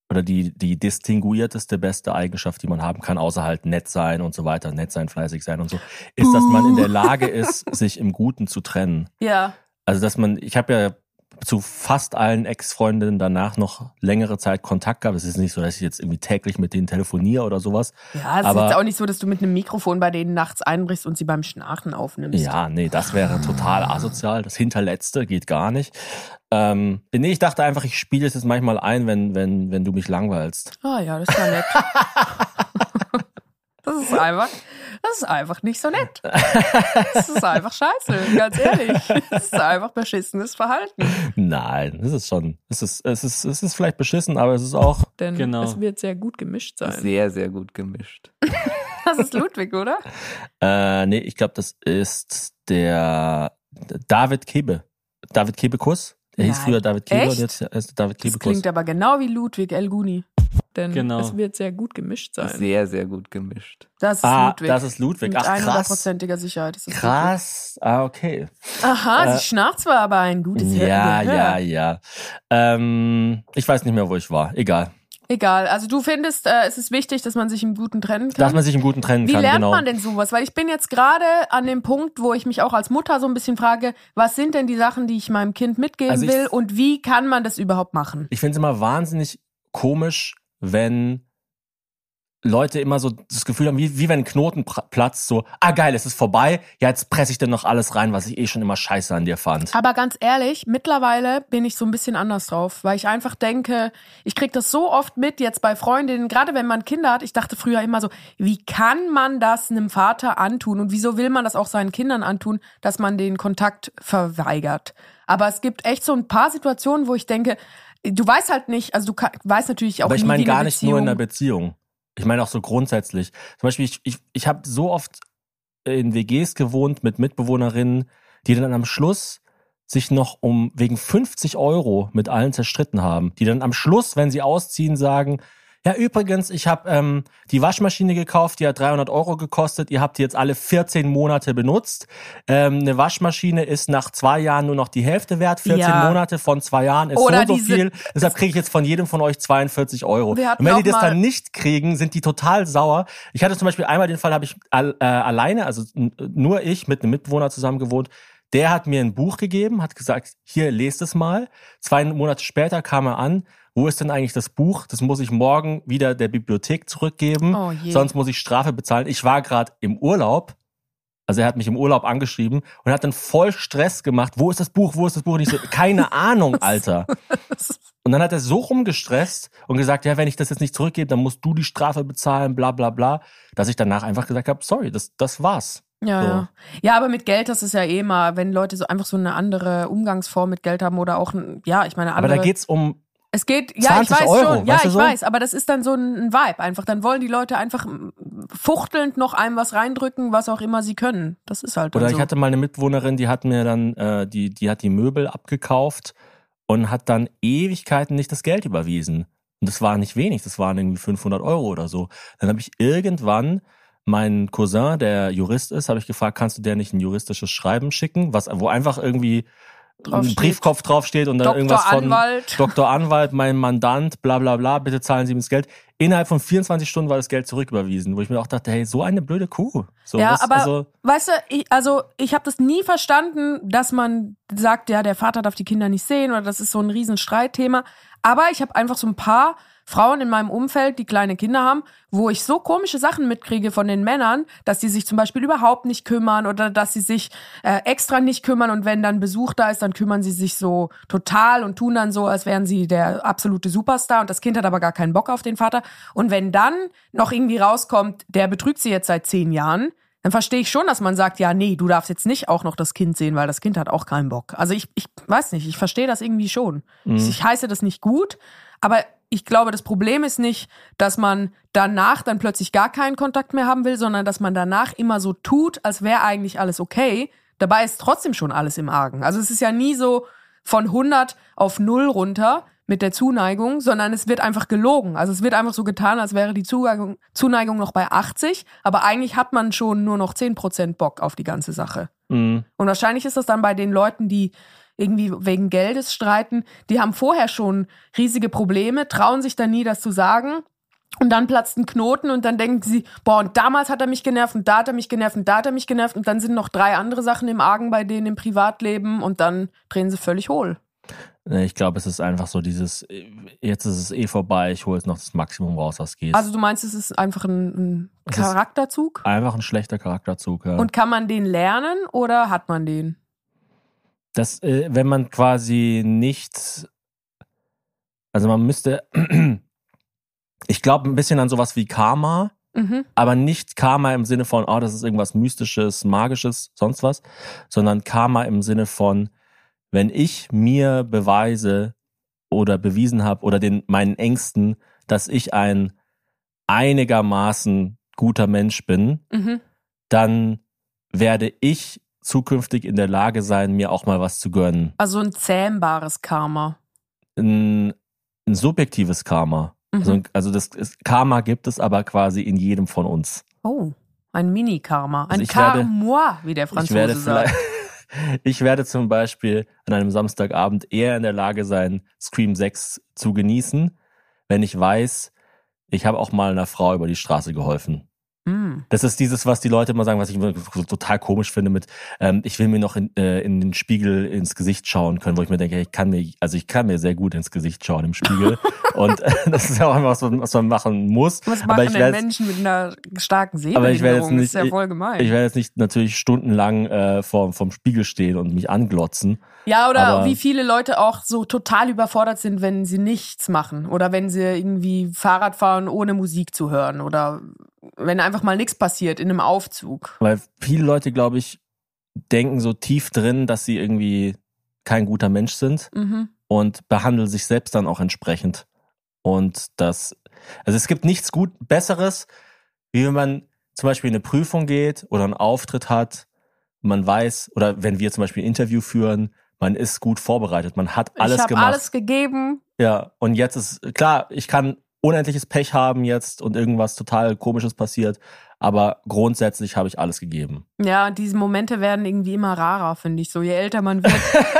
oder die, die distinguierteste beste Eigenschaft, die man haben kann, außer halt nett sein und so weiter, nett sein, fleißig sein und so, ist, dass man in der Lage ist, sich im Guten zu trennen. Ja. Also, dass man, ich habe ja zu fast allen Ex-Freundinnen danach noch längere Zeit Kontakt gehabt. Es ist nicht so, dass ich jetzt irgendwie täglich mit denen telefoniere oder sowas. Ja, es Aber- ist jetzt auch nicht so, dass du mit einem Mikrofon bei denen nachts einbrichst und sie beim Schnarchen aufnimmst. Ja, nee, das wäre total asozial. Das Hinterletzte geht gar nicht. Ähm, nee, ich dachte einfach, ich spiele es jetzt manchmal ein, wenn, wenn, wenn du mich langweilst. Ah ja, das ist ja nett. Das ist einfach, das ist einfach nicht so nett. Das ist einfach scheiße, ganz ehrlich. Das ist einfach beschissenes Verhalten. Nein, es ist schon, es ist, es ist, es ist vielleicht beschissen, aber es ist auch, Denn Genau. es wird sehr gut gemischt sein. Sehr, sehr gut gemischt. Das ist Ludwig, oder? äh, nee, ich glaube, das ist der David Kebe. David Kebekuss. Der hieß früher David Kebe Echt? und jetzt ist David Das Kebekuss. klingt aber genau wie Ludwig El Guni. Denn Genau. es wird sehr gut gemischt sein. Sehr, sehr gut gemischt. Das ist Ah, Ludwig. das ist Ludwig. Mit Ach, krass. 100%iger Sicherheit. ist es Krass. Ah, okay. Ludwig. Aha, Äh, sie schnarcht zwar, aber ein gutes Ja, Gehör. ja, ja. Ähm, ich weiß nicht mehr, wo ich war. Egal. Egal. Also du findest, äh, es ist wichtig, dass man sich im Guten trennen kann. Dass man sich im Guten trennen Wie kann, lernt genau. man denn sowas? Weil ich bin jetzt gerade an dem Punkt, wo ich mich auch als Mutter so ein bisschen frage, was sind denn die Sachen, die ich meinem Kind mitgeben Also ich- will und wie kann man das überhaupt machen? Ich finde es immer wahnsinnig komisch, wenn Leute immer so das Gefühl haben, wie, wie wenn ein Knoten platzt, so, ah geil, es ist vorbei, ja, jetzt presse ich dann noch alles rein, was ich eh schon immer scheiße an dir fand. Aber ganz ehrlich, mittlerweile bin ich so ein bisschen anders drauf, weil ich einfach denke, ich krieg das so oft mit jetzt bei Freundinnen, gerade wenn man Kinder hat. Ich dachte früher immer so, wie kann man das einem Vater antun und wieso will man das auch seinen Kindern antun, dass man den Kontakt verweigert? Aber es gibt echt so ein paar Situationen, wo ich denke, du weißt halt nicht, also du ka- weißt natürlich auch Aber ich meine gar nicht nur in der Beziehung- Beziehung. Ich meine auch so grundsätzlich. Zum Beispiel, ich, ich, ich habe so oft in WGs gewohnt mit Mitbewohnerinnen, die dann am Schluss sich noch um wegen 50 Euro mit allen zerstritten haben. Die dann am Schluss, wenn sie ausziehen, sagen, ja übrigens, ich habe ähm, die Waschmaschine gekauft, die hat 300 Euro gekostet, ihr habt die jetzt alle 14 Monate benutzt. Ähm, eine Waschmaschine ist nach zwei Jahren nur noch die Hälfte wert, 14 Ja. Monate von zwei Jahren ist Oder so so viel. Deshalb kriege ich jetzt von jedem von euch 42 Euro. Und wenn die das dann nicht kriegen, sind die total sauer. Ich hatte zum Beispiel einmal den Fall, habe ich all, äh, alleine, also nur ich mit einem Mitbewohner zusammen gewohnt. Der hat mir ein Buch gegeben, hat gesagt, hier, lest es mal. Zwei Monate später kam er an, wo ist denn eigentlich das Buch? Das muss ich morgen wieder der Bibliothek zurückgeben, Oh sonst muss ich Strafe bezahlen. Ich war gerade im Urlaub. Also er hat mich im Urlaub angeschrieben und hat dann voll Stress gemacht. Wo ist das Buch? Wo ist das Buch? Und ich so, keine Ahnung, Alter. Und dann hat er so rumgestresst und gesagt, ja, wenn ich das jetzt nicht zurückgebe, dann musst du die Strafe bezahlen, bla bla bla, dass ich danach einfach gesagt habe, sorry, das, das war's. Ja, So. ja. ja, aber mit Geld, das ist ja eh mal, wenn Leute so einfach so eine andere Umgangsform mit Geld haben oder auch, ein, ja, ich meine, Aber andere. da geht's um, Es geht, ja, ich 20 weiß Euro, schon, ja, weißt du ich so? weiß, aber das ist dann so ein, Vibe einfach. Dann wollen die Leute einfach fuchtelnd noch einem was reindrücken, was auch immer sie können. Das ist halt oder so. ich hatte mal eine Mitbewohnerin, die hat mir dann, äh, die, die hat die Möbel abgekauft und hat dann Ewigkeiten nicht das Geld überwiesen. Und das war nicht wenig, das waren irgendwie 500 Euro oder so. Dann habe ich irgendwann meinen Cousin, der Jurist ist, habe ich gefragt, kannst du der nicht ein juristisches Schreiben schicken, was, wo einfach irgendwie ein. Briefkopf draufsteht und dann Dr. irgendwas von Anwalt. Dr. Anwalt, mein Mandant, bla bla bla, bitte zahlen Sie mir das Geld. Innerhalb von 24 Stunden war das Geld zurücküberwiesen, wo ich mir auch dachte, hey, so eine blöde Kuh. So, ja, was, aber also, weißt du, ich, also ich habe das nie verstanden, dass man sagt, ja, der Vater darf die Kinder nicht sehen oder das ist so ein riesen Streitthema. Aber ich habe einfach so ein paar Frauen in meinem Umfeld, die kleine Kinder haben, wo ich so komische Sachen mitkriege von den Männern, dass die sich zum Beispiel überhaupt nicht kümmern oder dass sie sich äh, extra nicht kümmern und wenn dann Besuch da ist, dann kümmern sie sich so total und tun dann so, als wären sie der absolute Superstar und das Kind hat aber gar keinen Bock auf den Vater. Und wenn dann noch irgendwie rauskommt, der betrügt sie jetzt seit zehn Jahren, dann verstehe ich schon, dass man sagt, ja, nee, du darfst jetzt nicht auch noch das Kind sehen, weil das Kind hat auch keinen Bock. Also ich, ich weiß nicht, ich verstehe das irgendwie schon. Mhm. Ich heiße das nicht gut, aber ich glaube, das Problem ist nicht, dass man danach dann plötzlich gar keinen Kontakt mehr haben will, sondern dass man danach immer so tut, als wäre eigentlich alles okay. Dabei ist trotzdem schon alles im Argen. Also es ist ja nie so von 100 auf 0 runter mit der Zuneigung, sondern es wird einfach gelogen. Also es wird einfach so getan, als wäre die Zuneigung, Zuneigung noch bei 80, aber eigentlich hat man schon nur noch 10% Bock auf die ganze Sache. Mhm. Und wahrscheinlich ist das dann bei den Leuten, die irgendwie wegen Geldes streiten, die haben vorher schon riesige Probleme, trauen sich dann nie, das zu sagen. Und dann platzt ein Knoten und dann denken sie, boah, und damals hat er mich genervt und da hat er mich genervt und da hat er mich genervt und dann sind noch drei andere Sachen im Argen bei denen im Privatleben und dann drehen sie völlig hohl. Ich glaube, es ist einfach so dieses, jetzt ist es eh vorbei, ich hole jetzt noch das Maximum raus, was geht. Also du meinst, es ist einfach ein, ein Charakterzug? einfach ein schlechter Charakterzug. Ja. Und kann man den lernen oder hat man den? Das, äh, wenn man quasi nicht, also man müsste, ich glaube ein bisschen an sowas wie Karma, Mhm. aber nicht Karma im Sinne von, oh, das ist irgendwas Mystisches, Magisches, sonst was, sondern Karma im Sinne von, wenn ich mir beweise oder bewiesen habe oder den meinen Ängsten, dass ich ein einigermaßen guter Mensch bin, Mhm. dann werde ich zukünftig in der Lage sein, mir auch mal was zu gönnen. Also ein zähmbares Karma. Ein, ein subjektives Karma. Mhm. Also, also das ist, Karma gibt es aber quasi in jedem von uns. Oh, ein Mini-Karma. Ein Also ich werde- Karmois, wie der Ich Franzose werde sagt. ich werde zum Beispiel an einem Samstagabend eher in der Lage sein, Scream 6 zu genießen, wenn ich weiß, ich habe auch mal einer Frau über die Straße geholfen. Mm. Das ist dieses, was die Leute immer sagen, was ich immer total komisch finde mit, ähm, ich will mir noch in, äh, in den Spiegel ins Gesicht schauen können, wo ich mir denke, ich kann mir, also ich kann mir sehr gut ins Gesicht schauen im Spiegel. Und äh, das ist ja auch einfach was, was man machen muss. Was aber machen ich denn Menschen mit einer starken Aber ich werde jetzt Sehbehinderung? Das ist ja nicht- voll gemein. ich werde jetzt nicht natürlich stundenlang äh, vor, vom Spiegel stehen und mich anglotzen. ja, oder aber- wie viele Leute auch so total überfordert sind, wenn sie nichts machen. Oder wenn sie irgendwie Fahrrad fahren, ohne Musik zu hören. Oder wenn einfach mal nichts passiert in einem Aufzug. Weil viele Leute, glaube ich, denken so tief drin, dass sie irgendwie kein guter Mensch sind. Mhm. und behandle sich selbst dann auch entsprechend. Und das, also es gibt nichts gut Besseres, wie wenn man zum Beispiel in eine Prüfung geht oder einen Auftritt hat, man weiß, oder wenn wir zum Beispiel ein Interview führen, man ist gut vorbereitet, man hat alles ich gemacht. alles gegeben. Ja, und jetzt ist klar, ich kann unendliches Pech haben jetzt und irgendwas total komisches passiert, aber grundsätzlich habe ich alles gegeben. Ja, diese Momente werden irgendwie immer rarer, finde ich. So, je älter man wird,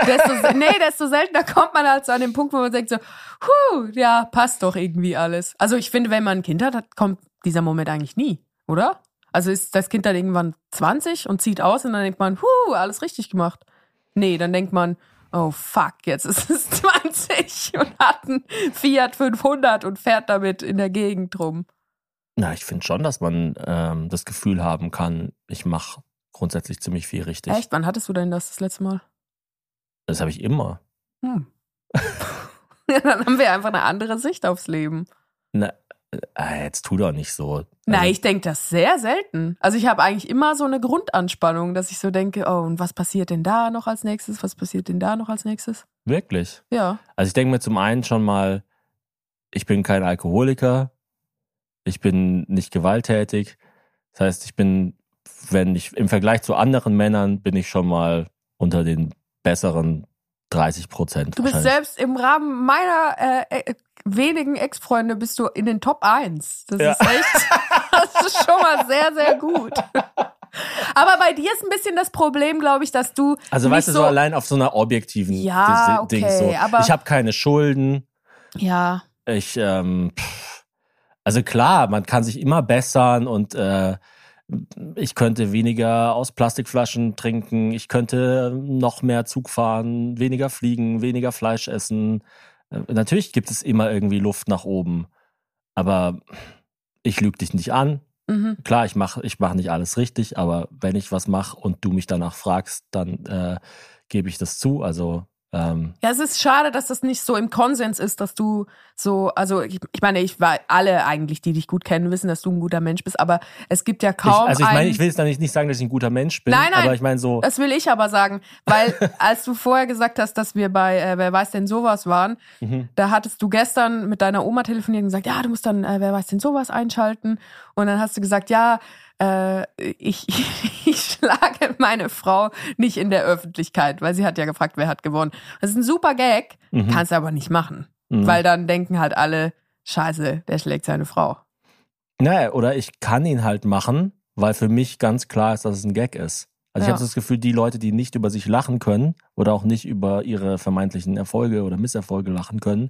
desto, nee, desto seltener kommt man halt so an den Punkt, wo man denkt so, huh, ja, passt doch irgendwie alles. Also ich finde, wenn man ein Kind hat, hat- kommt dieser Moment eigentlich nie, oder? Also ist das Kind dann irgendwann 20 und zieht aus und dann denkt man, huh, alles richtig gemacht. Nee, dann denkt man, oh fuck, jetzt ist es 20 und hat einen Fiat 500 und fährt damit in der Gegend rum. Na, ich finde schon, dass man ähm, das Gefühl haben kann, ich mache grundsätzlich ziemlich viel richtig. Echt? Wann hattest du denn das das letzte Mal? Das habe ich immer. Hm. ja, dann haben wir einfach eine andere Sicht aufs Leben. Na, äh, jetzt tu doch nicht so. Na, Also, ich denke das sehr selten. Also ich habe eigentlich immer so eine Grundanspannung, dass ich so denke, oh, und was passiert denn da noch als nächstes? Was passiert denn da noch als nächstes? Wirklich. Ja. Also ich denke mir zum einen schon mal, ich bin kein Alkoholiker, ich bin nicht gewalttätig. Das heißt, ich bin, wenn ich im Vergleich zu anderen Männern, bin ich schon mal unter den besseren 30 Prozent. Du bist selbst im Rahmen meiner äh, äh, wenigen Ex-Freunde bist du in den Top 1. Das Ja. ist echt, das ist schon mal sehr, sehr gut. Aber bei dir ist ein bisschen das Problem, glaube ich, dass du Also nicht weißt du, so allein auf so einer objektiven Ja, Ding okay, so. aber- ich habe keine Schulden. ja, Ich, ähm, also klar, man kann sich immer bessern und äh, ich könnte weniger aus Plastikflaschen trinken, ich könnte noch mehr Zug fahren, weniger fliegen, weniger Fleisch essen. Äh, natürlich gibt es immer irgendwie Luft nach oben. aber ich lüge dich nicht an. Mhm. Klar, ich mache ich mach nicht alles richtig, aber wenn ich was mache und du mich danach fragst, dann äh, gebe ich das zu. Also ähm, Ja, es ist schade, dass das nicht so im Konsens ist, dass du so, also ich, ich meine, ich war alle eigentlich, die dich gut kennen, wissen, dass du ein guter Mensch bist, aber es gibt ja ich, kaum also ich meine, ich will jetzt nicht, nicht sagen, dass ich ein guter Mensch bin, Nein, nein. aber ich meine so, Das will ich aber sagen, weil als du vorher gesagt hast, dass wir bei äh, Wer weiß denn sowas waren, mhm. da hattest du gestern mit deiner Oma telefoniert und gesagt, ja, du musst dann äh, Wer weiß denn sowas einschalten. Und dann hast du gesagt, ja, äh, ich, ich schlage meine Frau nicht in der Öffentlichkeit, weil sie hat ja gefragt, wer hat gewonnen. Das ist ein super Gag, Mhm. kannst du aber nicht machen, Mhm. weil dann denken halt alle, scheiße, der schlägt seine Frau. Naja, oder ich kann ihn halt machen, weil für mich ganz klar ist, dass es ein Gag ist. Also ich Ja. habe das Gefühl, die Leute, die nicht über sich lachen können oder auch nicht über ihre vermeintlichen Erfolge oder Misserfolge lachen können,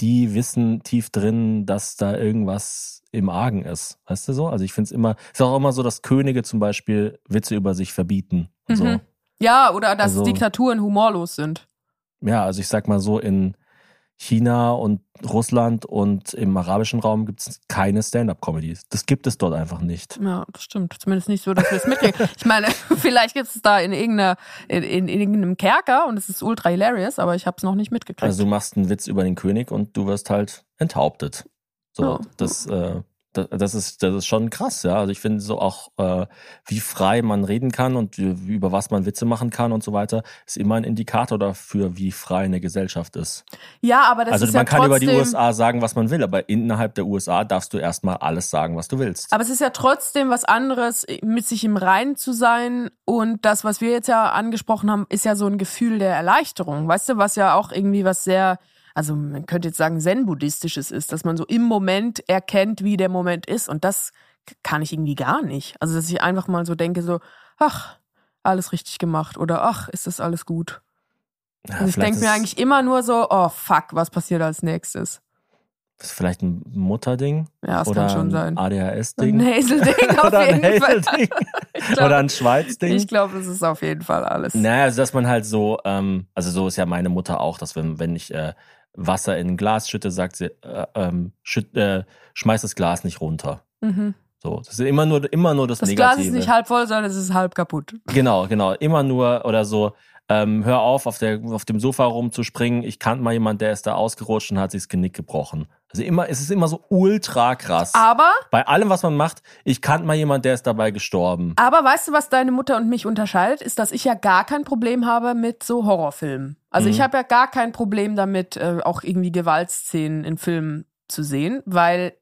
die wissen tief drin, dass da irgendwas im Argen ist. Weißt du so? Also ich finde es immer, ist auch immer so, dass Könige zum Beispiel Witze über sich verbieten. Und so. Mhm. Ja, oder dass Also- Diktaturen humorlos sind. Ja, also ich sag mal so, in China und Russland und im arabischen Raum gibt es keine Stand-up-Comedies. Das gibt es dort einfach nicht. Ja, das stimmt. Zumindest nicht so, dass wir es mitkriegen. Ich meine, vielleicht gibt es da in irgendeiner, in, in, in irgendeinem Kerker und es ist ultra hilarious, aber ich habe es noch nicht mitgekriegt. Also du machst einen Witz über den König und du wirst halt enthauptet. So, Ja. das, äh, das, ist, das ist schon krass, ja. Also ich finde so auch, äh, wie frei man reden kann und über was man Witze machen kann und so weiter, ist immer ein Indikator dafür, wie frei eine Gesellschaft ist. ja, aber das also ist man ja kann über trotzdem, die USA sagen, was man will, aber innerhalb der USA darfst du erstmal alles sagen, was du willst. Aber es ist ja trotzdem was anderes, mit sich im Reinen zu sein. Und das, was wir jetzt ja angesprochen haben, ist ja so ein Gefühl der Erleichterung. Weißt du, was ja auch irgendwie was sehr, also man könnte jetzt sagen, zen-buddhistisches ist, dass man so im Moment erkennt, wie der Moment ist. Und das kann ich irgendwie gar nicht. Also, dass ich einfach mal so denke, so, ach, alles richtig gemacht oder ach, ist das alles gut. Ja, Und ich denke mir eigentlich immer nur so, oh fuck, was passiert als nächstes? ist vielleicht ein Mutterding Ja, das oder kann schon ein sein. ADHS-Ding Ein Hazel-Ding auf oder ein jeden Fall. Glaub- oder ein Schweiz-Ding. Ich glaube, das ist auf jeden Fall alles. Naja, also dass man halt so, ähm, also so ist ja meine Mutter auch, dass wenn, wenn ich äh, Wasser in ein Glas schütte, sagt sie, äh, ähm, schütt, äh, schmeiß das Glas nicht runter. Mhm. So, das ist immer nur, immer nur das, Das Glas Negative. ist nicht halb voll, sondern es ist halb kaputt. Genau, genau. Immer nur oder so, ähm, hör auf, auf, der, auf dem Sofa rumzuspringen. Ich kannte mal jemand, der ist da ausgerutscht und hat sich das Genick gebrochen. Also immer, es ist immer so ultra krass. Aber, Bei allem, was man macht, ich kannte mal jemand, der ist dabei gestorben. aber weißt du, was deine Mutter und mich unterscheidet, ist, dass ich ja gar kein Problem habe mit so Horrorfilmen. Also Mhm. ich habe ja gar kein Problem damit, äh, auch irgendwie Gewaltszenen in Filmen zu sehen, weil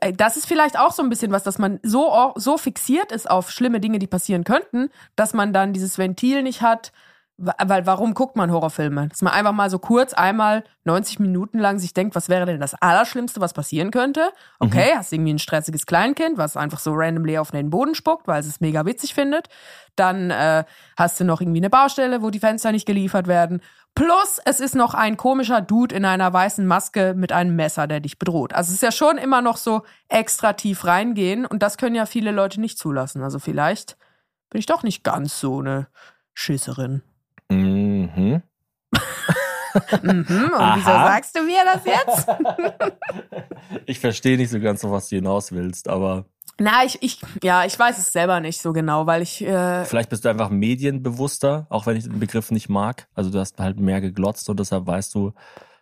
äh, das ist vielleicht auch so ein bisschen was, dass man so, so fixiert ist auf schlimme Dinge, die passieren könnten, dass man dann dieses Ventil nicht hat. Weil warum guckt man Horrorfilme? Dass man einfach mal so kurz einmal 90 Minuten lang sich denkt, was wäre denn das Allerschlimmste, was passieren könnte? Okay, hast irgendwie ein stressiges Kleinkind, was einfach so randomly auf den Boden spuckt, weil es es mega witzig findet. Dann äh, hast du noch irgendwie eine Baustelle, wo die Fenster nicht geliefert werden. Plus, es ist noch ein komischer Dude in einer weißen Maske mit einem Messer, der dich bedroht. Also es ist ja schon immer noch so extra tief reingehen und das können ja viele Leute nicht zulassen. Also vielleicht bin ich doch nicht ganz so eine Schisserin. Mhm. Mhm, und Aha. wieso sagst du mir das jetzt? Ich verstehe nicht so ganz, auf was du hinaus willst, aber Na, ich, ich, ja, ich weiß es selber nicht so genau, weil ich, äh, vielleicht bist du einfach medienbewusster, auch wenn ich den Begriff nicht mag. Also du hast halt mehr geglotzt und deshalb weißt du,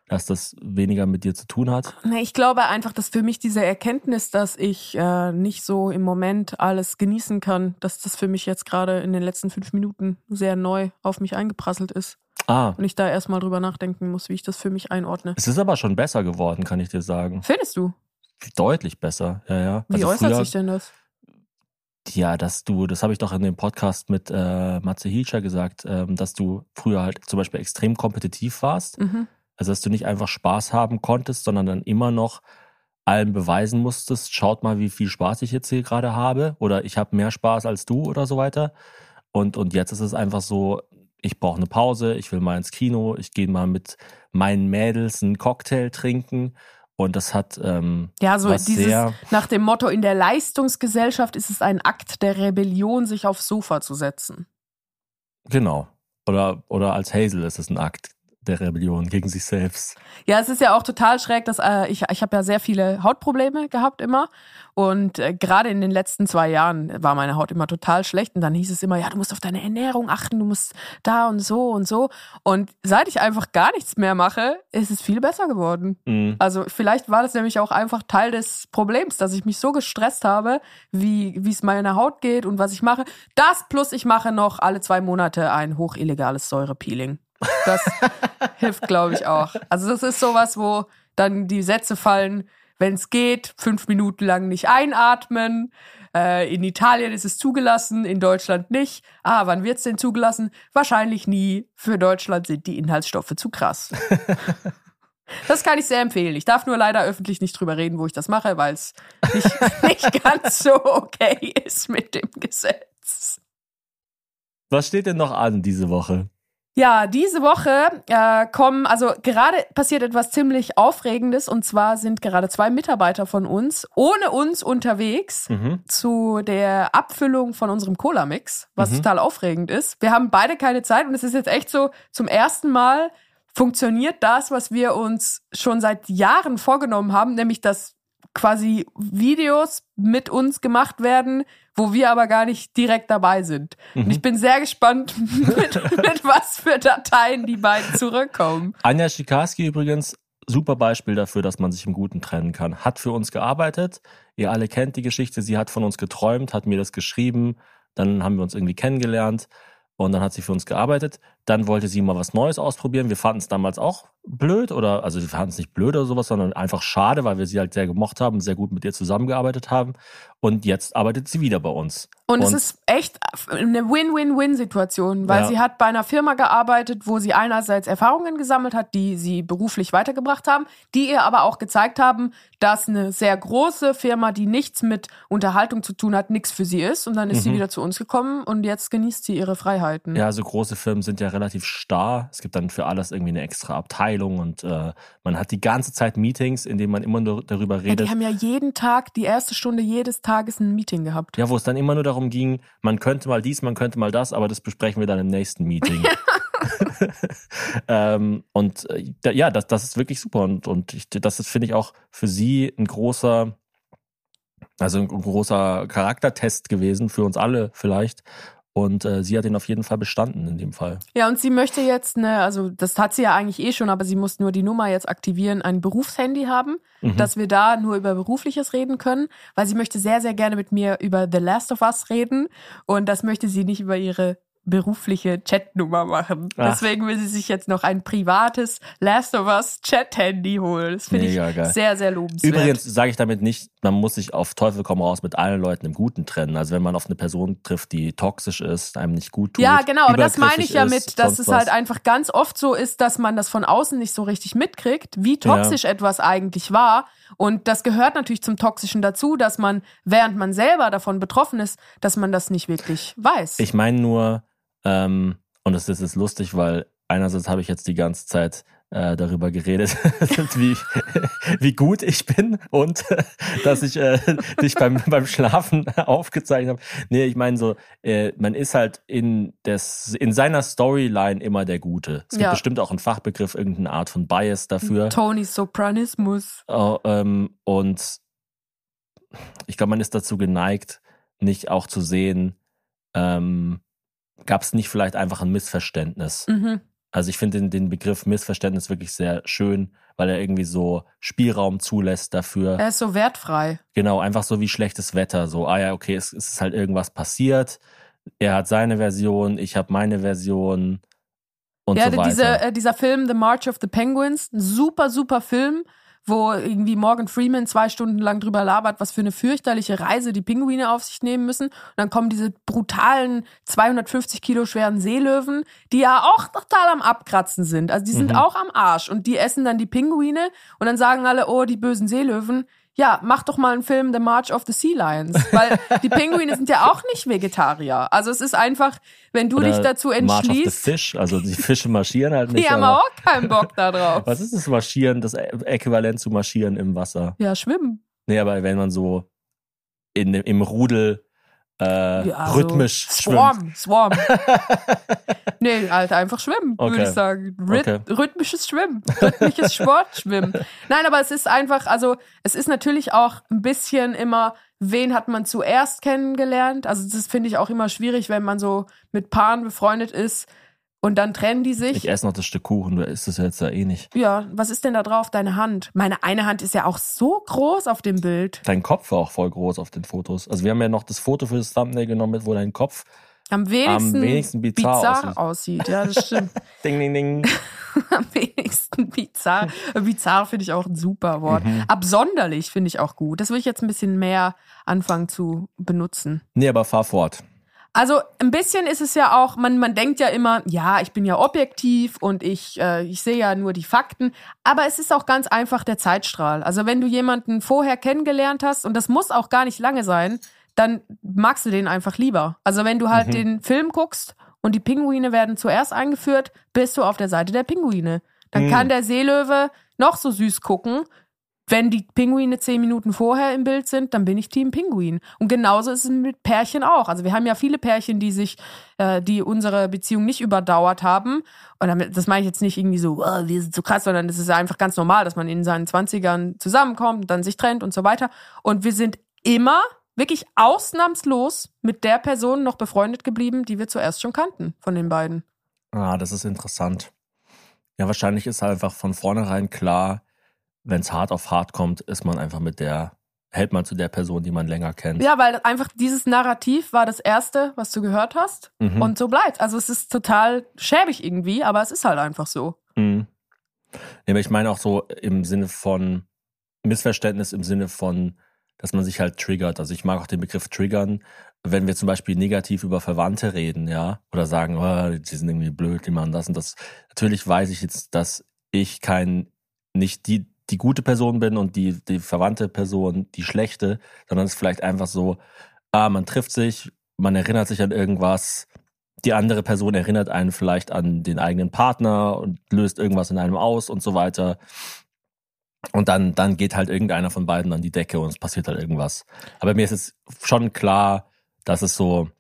dass das weniger mit dir zu tun hat. ich glaube einfach, dass für mich diese Erkenntnis, dass ich äh, nicht so im Moment alles genießen kann, dass das für mich jetzt gerade in den letzten fünf Minuten sehr neu auf mich eingeprasselt ist. Ah, Und ich da erstmal drüber nachdenken muss, wie ich das für mich einordne. es ist aber schon besser geworden, kann ich dir sagen. Findest du? Deutlich besser, ja, ja. Wie Also äußert früher- sich denn das? Ja, dass du, das habe ich doch in dem Podcast mit äh, Matze Hilscher gesagt, ähm, dass du früher halt zum Beispiel extrem kompetitiv warst. Mhm. Also dass du nicht einfach Spaß haben konntest, sondern dann immer noch allen beweisen musstest, schaut mal, wie viel Spaß ich jetzt hier gerade habe oder ich habe mehr Spaß als du oder so weiter. Und, und jetzt ist es einfach so, ich brauche eine Pause, ich will mal ins Kino, ich gehe mal mit meinen Mädels einen Cocktail trinken. Und das hat ähm, Ja, so was dieses, sehr, nach dem Motto, in der Leistungsgesellschaft ist es ein Akt der Rebellion, sich aufs Sofa zu setzen. genau. Oder, oder als Hazel ist es ein Akt der Rebellion gegen sich selbst. Ja, es ist ja auch total schräg, dass äh, ich, ich habe ja sehr viele Hautprobleme gehabt immer. Und äh, gerade in den letzten zwei Jahren war meine Haut immer total schlecht. Und dann hieß es immer, ja, du musst auf deine Ernährung achten, du musst da und so und so. Und seit ich einfach gar nichts mehr mache, ist es viel besser geworden. Mhm. Also vielleicht war das nämlich auch einfach Teil des Problems, dass ich mich so gestresst habe, wie es meiner Haut geht und was ich mache. Das plus ich mache noch alle zwei Monate ein hochillegales Säurepeeling. Das hilft, glaube ich, auch. Also das ist sowas, wo dann die Sätze fallen, wenn es geht, fünf Minuten lang nicht einatmen. Äh, in Italien ist es zugelassen, in Deutschland nicht. Ah, wann wird's denn zugelassen? Wahrscheinlich nie. Für Deutschland sind die Inhaltsstoffe zu krass. Das kann ich sehr empfehlen. Ich darf nur leider öffentlich nicht drüber reden, wo ich das mache, weil es nicht, nicht ganz so okay ist mit dem Gesetz. Was steht denn noch an diese Woche? Ja, diese Woche äh, kommen, also gerade passiert etwas ziemlich Aufregendes und zwar sind gerade zwei Mitarbeiter von uns ohne uns unterwegs Mhm. zu der Abfüllung von unserem Cola-Mix, was Mhm. total aufregend ist. Wir haben beide keine Zeit und es ist jetzt echt so, zum ersten Mal funktioniert das, was wir uns schon seit Jahren vorgenommen haben, nämlich dass quasi Videos mit uns gemacht werden, wo wir aber gar nicht direkt dabei sind. Und ich bin sehr gespannt, mit, mit was für Dateien die beiden zurückkommen. Anja Schikarski übrigens, super Beispiel dafür, dass man sich im Guten trennen kann. Hat für uns gearbeitet. Ihr alle kennt die Geschichte. Sie hat von uns geträumt, hat mir das geschrieben. Dann haben wir uns irgendwie kennengelernt. Und dann hat sie für uns gearbeitet. Dann wollte sie mal was Neues ausprobieren. Wir fanden es damals auch blöd oder, also wir fanden es nicht blöd oder sowas, sondern einfach schade, weil wir sie halt sehr gemocht haben, sehr gut mit ihr zusammengearbeitet haben. Und jetzt arbeitet sie wieder bei uns. Und, es ist echt eine Win-Win-Win-Situation, weil Ja. sie hat bei einer Firma gearbeitet, wo sie einerseits Erfahrungen gesammelt hat, die sie beruflich weitergebracht haben, die ihr aber auch gezeigt haben, dass eine sehr große Firma, die nichts mit Unterhaltung zu tun hat, nichts für sie ist. Und dann ist sie Mhm. wieder zu uns gekommen und jetzt genießt sie ihre Freiheiten. Ja, so große Firmen sind ja relativ starr. Es gibt dann für alles irgendwie eine extra Abteilung und äh, man hat die ganze Zeit Meetings, in denen man immer nur darüber Ja, redet. die haben ja jeden Tag, die erste Stunde jedes Tages ein Meeting gehabt. Ja, wo es dann immer nur darum ging, man könnte mal dies, man könnte mal das, aber das besprechen wir dann im nächsten Meeting. ähm, und äh, ja, das, das ist wirklich super und, und ich, das ist, finde ich, auch für sie ein großer, also ein großer Charaktertest gewesen, für uns alle vielleicht. Und äh, sie hat ihn auf jeden Fall bestanden in dem Fall. Ja, und sie möchte jetzt eine, also das hat sie ja eigentlich eh schon, aber sie muss nur die Nummer jetzt aktivieren, ein Berufshandy haben, Mhm. dass wir da nur über Berufliches reden können, weil sie möchte sehr, sehr gerne mit mir über The Last of Us reden und das möchte sie nicht über ihre berufliche Chatnummer machen. Ach. Deswegen will sie sich jetzt noch ein privates Last of Us Chat-Handy holen. Das finde ich geil. sehr, sehr lobenswert. Übrigens sage ich damit nicht, man muss sich auf Teufel komm raus mit allen Leuten im Guten trennen. Also wenn man auf eine Person trifft, die toxisch ist, einem nicht gut tut. Ja, genau, aber das meine ich ja mit, dass es halt was. einfach ganz oft so ist, dass man das von außen nicht so richtig mitkriegt, wie toxisch etwas eigentlich war. Und das gehört natürlich zum Toxischen dazu, dass man, während man selber davon betroffen ist, dass man das nicht wirklich weiß. Ich meine nur, ähm, und das ist lustig, weil einerseits habe ich jetzt die ganze Zeit äh, darüber geredet, wie, wie gut ich bin und dass ich äh, dich beim, beim Schlafen aufgezeichnet habe. Nee, ich meine so, äh, man ist halt in, des, in seiner Storyline immer der Gute. Es gibt Ja. bestimmt auch einen Fachbegriff, irgendeine Art von Bias dafür. Tony Sopranismus. Oh, ähm, und ich glaube, man ist dazu geneigt, nicht auch zu sehen, ähm, gab es nicht vielleicht einfach ein Missverständnis. Mhm. Also ich finde den, den Begriff Missverständnis wirklich sehr schön, weil er irgendwie so Spielraum zulässt dafür. Er ist so wertfrei. Genau, einfach so wie schlechtes Wetter. So, ah ja, okay, es, es ist halt irgendwas passiert. Er hat seine Version, ich habe meine Version und ja, so weiter. diese, äh, dieser Film The March of the Penguins, ein super, super Film, wo irgendwie Morgan Freeman zwei Stunden lang drüber labert, was für eine fürchterliche Reise die Pinguine auf sich nehmen müssen. Und dann kommen diese brutalen 250 Kilo schweren Seelöwen, die ja auch total am Abkratzen sind. Also die sind Mhm. auch am Arsch und die essen dann die Pinguine und dann sagen alle, oh, die bösen Seelöwen. Ja, mach doch mal einen Film The March of the Sea Lions, weil die Pinguine sind ja auch nicht Vegetarier. Also es ist einfach, wenn du Oder dich dazu March of the entschließt, Fish, also die Fische marschieren halt nicht. die haben aber- auch keinen Bock da drauf. Was ist das Marschieren, das Äquivalent zu Marschieren im Wasser? Ja, schwimmen. Nee, aber wenn man so in, im Rudel äh, Ja, so rhythmisch schwimmt. Swarm, Swarm. nee, halt einfach schwimmen, würde Okay. ich sagen. Rhyth Okay. Rhythmisches Schwimmen, rhythmisches Sportschwimmen. Nein, aber es ist einfach, also es ist natürlich auch ein bisschen immer, wen hat man zuerst kennengelernt? Also das finde ich auch immer schwierig, wenn man so mit Paaren befreundet ist und dann trennen die sich. Ich esse noch das Stück Kuchen, du isst es jetzt ja eh nicht. Ja, was ist denn da drauf? Deine Hand. Meine eine Hand ist ja auch so groß auf dem Bild. Dein Kopf war auch voll groß auf den Fotos. Also wir haben ja noch das Foto für das Thumbnail genommen, wo dein Kopf Am wenigsten, am wenigsten bizarr, aussieht. aussieht. Ja, das stimmt. Ding, ding, ding. Am wenigsten bizarr. Bizarr finde ich auch ein super Wort. Mhm. Absonderlich finde ich auch gut. Das will ich jetzt ein bisschen mehr anfangen zu benutzen. Nee, aber fahr fort. Also ein bisschen ist es ja auch, man, man denkt ja immer, ja, ich bin ja objektiv und ich, äh, ich sehe ja nur die Fakten, aber es ist auch ganz einfach der Zeitstrahl. Also wenn du jemanden vorher kennengelernt hast, und das muss auch gar nicht lange sein, dann magst du den einfach lieber. Also wenn du halt den Film guckst und die Pinguine werden zuerst eingeführt, bist du auf der Seite der Pinguine. Dann kann der Seelöwe noch so süß gucken. Wenn die Pinguine zehn Minuten vorher im Bild sind, dann bin ich Team Pinguin. Und genauso ist es mit Pärchen auch. Also wir haben ja viele Pärchen, die sich, äh, die unsere Beziehung nicht überdauert haben. Und damit, das meine ich jetzt nicht irgendwie so, oh, wir sind so krass, sondern es ist einfach ganz normal, dass man in seinen Zwanzigern zusammenkommt, dann sich trennt und so weiter. Und wir sind immer wirklich ausnahmslos mit der Person noch befreundet geblieben, die wir zuerst schon kannten von den beiden. Ah, das ist interessant. Ja, wahrscheinlich ist einfach von vornherein klar, wenn es hart auf hart kommt, ist man einfach mit der, hält man zu der Person, die man länger kennt. Ja, weil einfach dieses Narrativ war das erste, was du gehört hast. Mhm. Und so bleibt. Also es ist total schäbig irgendwie, aber es ist halt einfach so. Mhm. Nee, ich meine auch so im Sinne von Missverständnis, im Sinne von, dass man sich halt triggert. Also ich mag auch den Begriff triggern, wenn wir zum Beispiel negativ über Verwandte reden, ja, oder sagen, oh, die sind irgendwie blöd, die machen das und das. Natürlich weiß ich jetzt, dass ich kein, nicht die, die gute Person bin und die, die verwandte Person die schlechte, sondern es ist vielleicht einfach so, ah, man trifft sich, man erinnert sich an irgendwas, die andere Person erinnert einen vielleicht an den eigenen Partner und löst irgendwas in einem aus und so weiter. Und dann, dann geht halt irgendeiner von beiden an die Decke und es passiert halt irgendwas. Aber mir ist es schon klar, dass es so,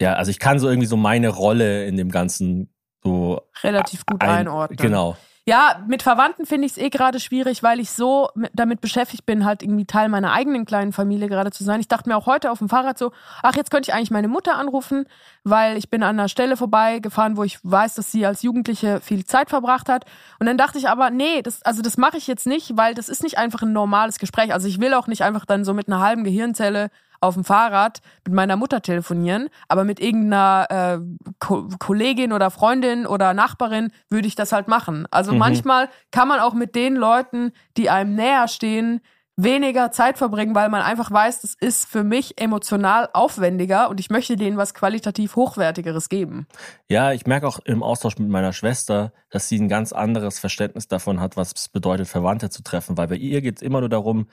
ja, also ich kann so irgendwie so meine Rolle in dem Ganzen so Relativ gut ein- einordnen. Genau. Ja, mit Verwandten finde ich es eh gerade schwierig, weil ich so mit, damit beschäftigt bin, halt irgendwie Teil meiner eigenen kleinen Familie gerade zu sein. Ich dachte mir auch heute auf dem Fahrrad so, ach, jetzt könnte ich eigentlich meine Mutter anrufen, weil ich bin an einer Stelle vorbeigefahren, wo ich weiß, dass sie als Jugendliche viel Zeit verbracht hat. Und dann dachte ich aber, nee, das, also das mache ich jetzt nicht, weil das ist nicht einfach ein normales Gespräch. Also ich will auch nicht einfach dann so mit einer halben Gehirnzelle auf dem Fahrrad mit meiner Mutter telefonieren, aber mit irgendeiner äh, Ko Kollegin oder Freundin oder Nachbarin würde ich das halt machen. Also manchmal kann man auch mit den Leuten, die einem näher stehen, weniger Zeit verbringen, weil man einfach weiß, das ist für mich emotional aufwendiger und ich möchte denen was qualitativ hochwertigeres geben. Ja, ich merke auch im Austausch mit meiner Schwester, dass sie ein ganz anderes Verständnis davon hat, was es bedeutet, Verwandte zu treffen. Weil bei ihr geht es immer nur darum,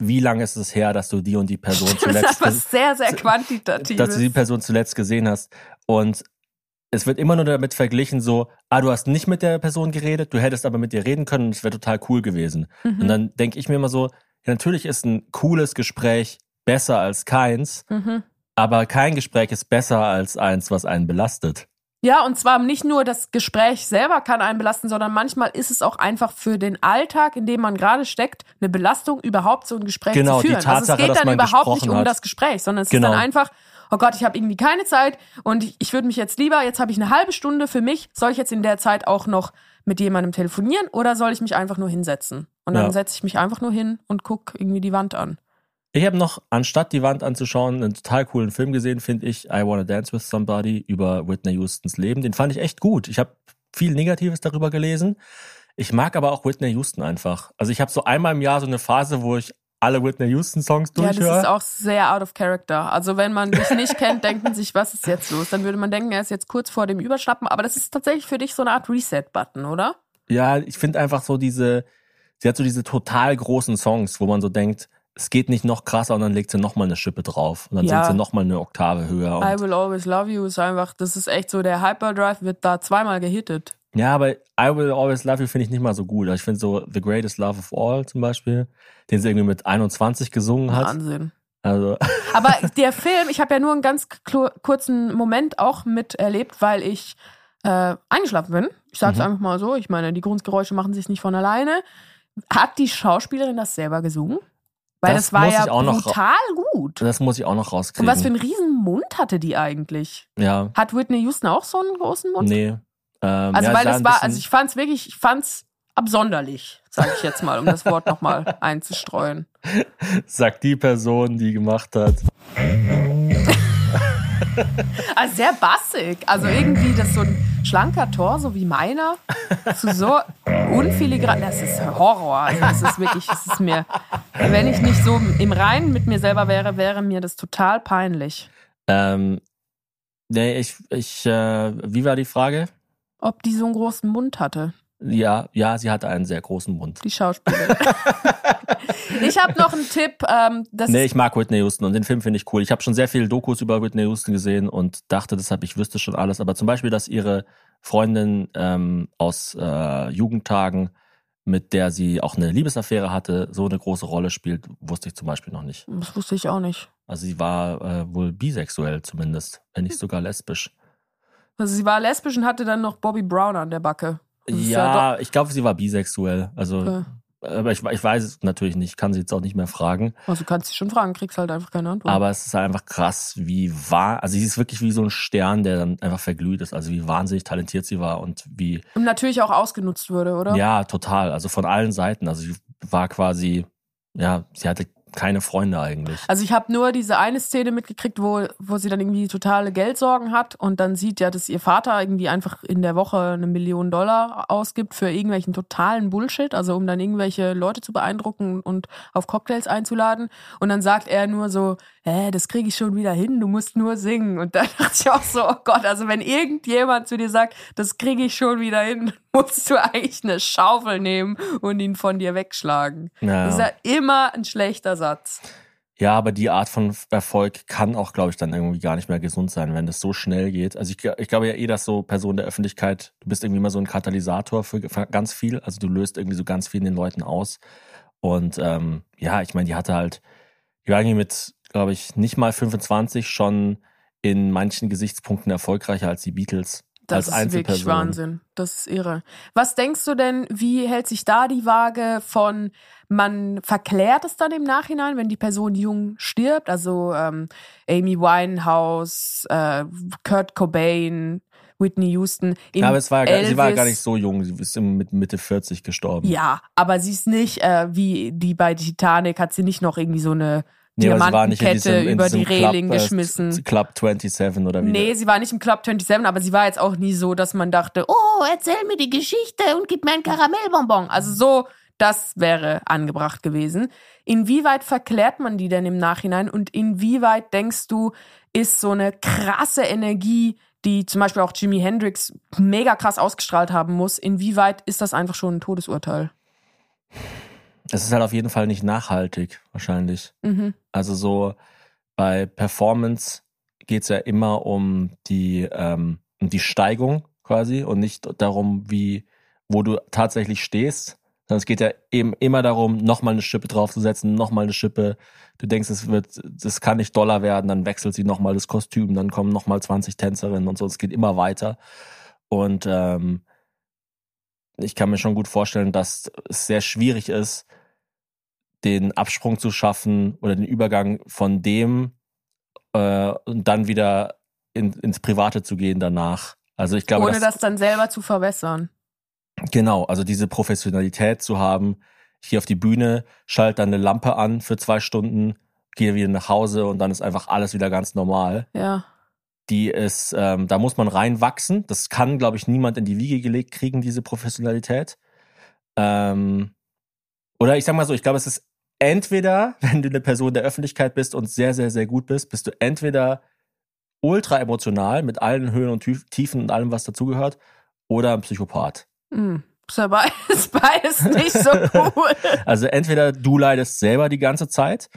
wie lange ist es her, dass du die und die Person Das ist zuletzt, was sehr, sehr quantitatives. dass du die Person zuletzt gesehen hast. Und es wird immer nur damit verglichen, so, ah, du hast nicht mit der Person geredet, du hättest aber mit ihr reden können und es wäre total cool gewesen. Mhm. Und dann denke ich mir immer so, natürlich ist ein cooles Gespräch besser als keins, Mhm. aber kein Gespräch ist besser als eins, was einen belastet. Ja, und zwar nicht nur das Gespräch selber kann einen belasten, sondern manchmal ist es auch einfach für den Alltag, in dem man gerade steckt, eine Belastung, überhaupt so ein Gespräch Genau, zu die führen. also Tatsache, es geht dann überhaupt nicht um hat. das Gespräch, sondern es Genau. ist dann einfach, oh Gott, ich habe irgendwie keine Zeit und ich, würde mich jetzt lieber, jetzt habe ich eine halbe Stunde für mich, soll ich jetzt in der Zeit auch noch mit jemandem telefonieren oder soll ich mich einfach nur hinsetzen? Und dann Ja. setze ich mich einfach nur hin und guck irgendwie die Wand an. Ich habe noch, anstatt die Wand anzuschauen, einen total coolen Film gesehen, finde ich, I Wanna Dance with Somebody über Whitney Houstons Leben. Den fand ich echt gut. Ich habe viel Negatives darüber gelesen. Ich mag aber auch Whitney Houston einfach. Also ich habe so einmal im Jahr so eine Phase, wo ich alle Whitney Houston Songs Ja, das durchhöre. ist auch sehr out of character. Also wenn man dich nicht kennt, denkt man sich, was ist jetzt los? Dann würde man denken, er ist jetzt kurz vor dem Überschnappen. Aber das ist tatsächlich für dich so eine Art Reset-Button, oder? Ja, ich finde einfach so diese, sie hat so diese total großen Songs, wo man so denkt, es geht nicht noch krasser und dann legt sie nochmal eine Schippe drauf und dann Ja. singt sie nochmal eine Oktave höher. I Will Always Love You ist einfach, das ist echt so, der Hyperdrive wird da zweimal gehittet. Ja, aber I Will Always Love You finde ich nicht mal so gut. Ich finde so The Greatest Love of All zum Beispiel, den sie irgendwie mit 21 gesungen hat. Wahnsinn. Also, Aber der Film, ich habe ja nur einen ganz kurzen Moment auch miterlebt, weil ich äh, eingeschlafen bin. Ich sage es Mhm. einfach mal so. Ich meine, die Grundgeräusche machen sich nicht von alleine. Hat die Schauspielerin das selber gesungen? Weil das, Das war ja brutal gut. das muss ich auch noch Und rauskriegen. was für einen riesen Mund hatte die eigentlich? ja, Hat Whitney Houston auch so einen großen Mund? nee. Ähm, Also ja, weil das war, also ich fand's wirklich, ich fand's absonderlich, sage ich jetzt mal, um das Wort nochmal einzustreuen. sagt die Person, die gemacht hat. Also sehr bassig. Also irgendwie das so ein schlanker Torso wie meiner. Zu so unfiligran. Das ist Horror. Also das ist wirklich, das ist mir, wenn ich nicht so im Reinen mit mir selber wäre, wäre mir das total peinlich. Ähm, nee, ich, ich, äh, wie war die Frage? Ob die so einen großen Mund hatte, Ja, ja, sie hatte einen sehr großen Mund. die Schauspielerin. ich habe noch einen Tipp. Ähm, das Nee, ich mag Whitney Houston und den Film finde ich cool. Ich habe schon sehr viele Dokus über Whitney Houston gesehen und dachte deshalb, ich wüsste schon alles. Aber zum Beispiel, dass ihre Freundin ähm, aus äh, Jugendtagen, mit der sie auch eine Liebesaffäre hatte, so eine große Rolle spielt, wusste ich zum Beispiel noch nicht. das wusste ich auch nicht. Also sie war äh, wohl bisexuell zumindest, wenn nicht sogar lesbisch. Also sie war lesbisch und hatte dann noch Bobby Brown an der Backe. Ist Ja, ich glaube, sie war bisexuell. Also, Okay. Aber ich, ich weiß es natürlich nicht, kann sie jetzt auch nicht mehr fragen. Also du kannst sie schon fragen, kriegst halt einfach keine Antwort. Aber es ist halt einfach krass, wie wahr, also sie ist wirklich wie so ein Stern, der dann einfach verglüht ist. Also wie wahnsinnig talentiert sie war und wie, Und natürlich auch ausgenutzt wurde, oder? ja, total. Also von allen Seiten. Also sie war quasi, ja, sie hatte keine Freunde eigentlich. Also ich habe nur diese eine Szene mitgekriegt, wo, wo sie dann irgendwie totale Geldsorgen hat und dann sieht ja, dass ihr Vater irgendwie einfach in der Woche eine Million Dollar ausgibt für irgendwelchen totalen Bullshit, also um dann irgendwelche Leute zu beeindrucken und auf Cocktails einzuladen. Und dann sagt er nur so, hä, das kriege ich schon wieder hin, du musst nur singen. Und dann dachte ich auch so, oh Gott, also wenn irgendjemand zu dir sagt, das kriege ich schon wieder hin, musst du eigentlich eine Schaufel nehmen und ihn von dir wegschlagen. Ja. Das ist ja immer ein schlechter Satz. Ja, aber die Art von Erfolg kann auch, glaube ich, dann irgendwie gar nicht mehr gesund sein, wenn das so schnell geht. Also ich, ich glaube ja eh, dass so Personen der Öffentlichkeit, du bist irgendwie immer so ein Katalysator für, für ganz viel. Also du löst irgendwie so ganz viel in den Leuten aus. Und ähm, ja, ich meine, die hatte halt, die war irgendwie mit, glaube ich, nicht mal 25 schon in manchen Gesichtspunkten erfolgreicher als die Beatles. Das ist wirklich. Wahnsinn. Das ist irre. Was denkst du denn, wie hält sich da die Waage von, man verklärt es dann im Nachhinein, wenn die Person jung stirbt? Also ähm, Amy Winehouse, äh, Kurt Cobain, Whitney Houston. Ja, aber es war, gar- sie war gar Elvis. nicht so jung. Sie ist mit Mitte 40 gestorben. Ja, aber sie ist nicht äh, wie die bei Titanic, hat sie nicht noch irgendwie so eine Nee, aber sie war nicht in Diamantenkette diesem, über die Reling Club, äh, geschmissen. Club 27 oder wie. Nee, sie war nicht im Club 27, aber sie war jetzt auch nie so, dass man dachte, oh, erzähl mir die Geschichte und gib mir ein Karamellbonbon. Also so, das wäre angebracht gewesen. Inwieweit verklärt man die denn im Nachhinein und inwieweit denkst du, ist so eine krasse Energie, die zum Beispiel auch Jimi Hendrix mega krass ausgestrahlt haben muss, inwieweit ist das einfach schon ein Todesurteil? Es ist halt auf jeden Fall nicht nachhaltig, wahrscheinlich. Mhm. Also so bei Performance geht's ja immer um die, ähm, um die Steigung quasi und nicht darum, wie, wo du tatsächlich stehst. Sondern es geht ja eben immer darum, nochmal eine Schippe draufzusetzen, nochmal eine Schippe. Du denkst, es wird, das kann nicht Dollar werden, dann wechselt sie nochmal das Kostüm, dann kommen nochmal 20 Tänzerinnen und so. Es geht immer weiter. Und ähm, ich kann mir schon gut vorstellen, dass es sehr schwierig ist, den Absprung zu schaffen oder den Übergang von dem äh, und dann wieder in, ins Private zu gehen danach. Also ich glaube, Ohne dass, das dann selber zu verwässern. genau, also diese Professionalität zu haben, hier auf die Bühne, schalt dann eine Lampe an für zwei Stunden, gehe wieder nach Hause und dann ist einfach alles wieder ganz normal. Ja. Die ist, ähm, da muss man reinwachsen. Das kann, glaube ich, niemand in die Wiege gelegt kriegen, diese Professionalität. Ähm, oder ich sag mal so, ich glaube, es ist entweder, wenn du eine Person der Öffentlichkeit bist und sehr, sehr, sehr gut bist, bist du entweder ultra emotional mit allen Höhen und Tief- Tiefen und allem, was dazugehört, oder ein Psychopath. Hm. Ist ja beides, beides nicht so cool. Also entweder du leidest selber die ganze Zeit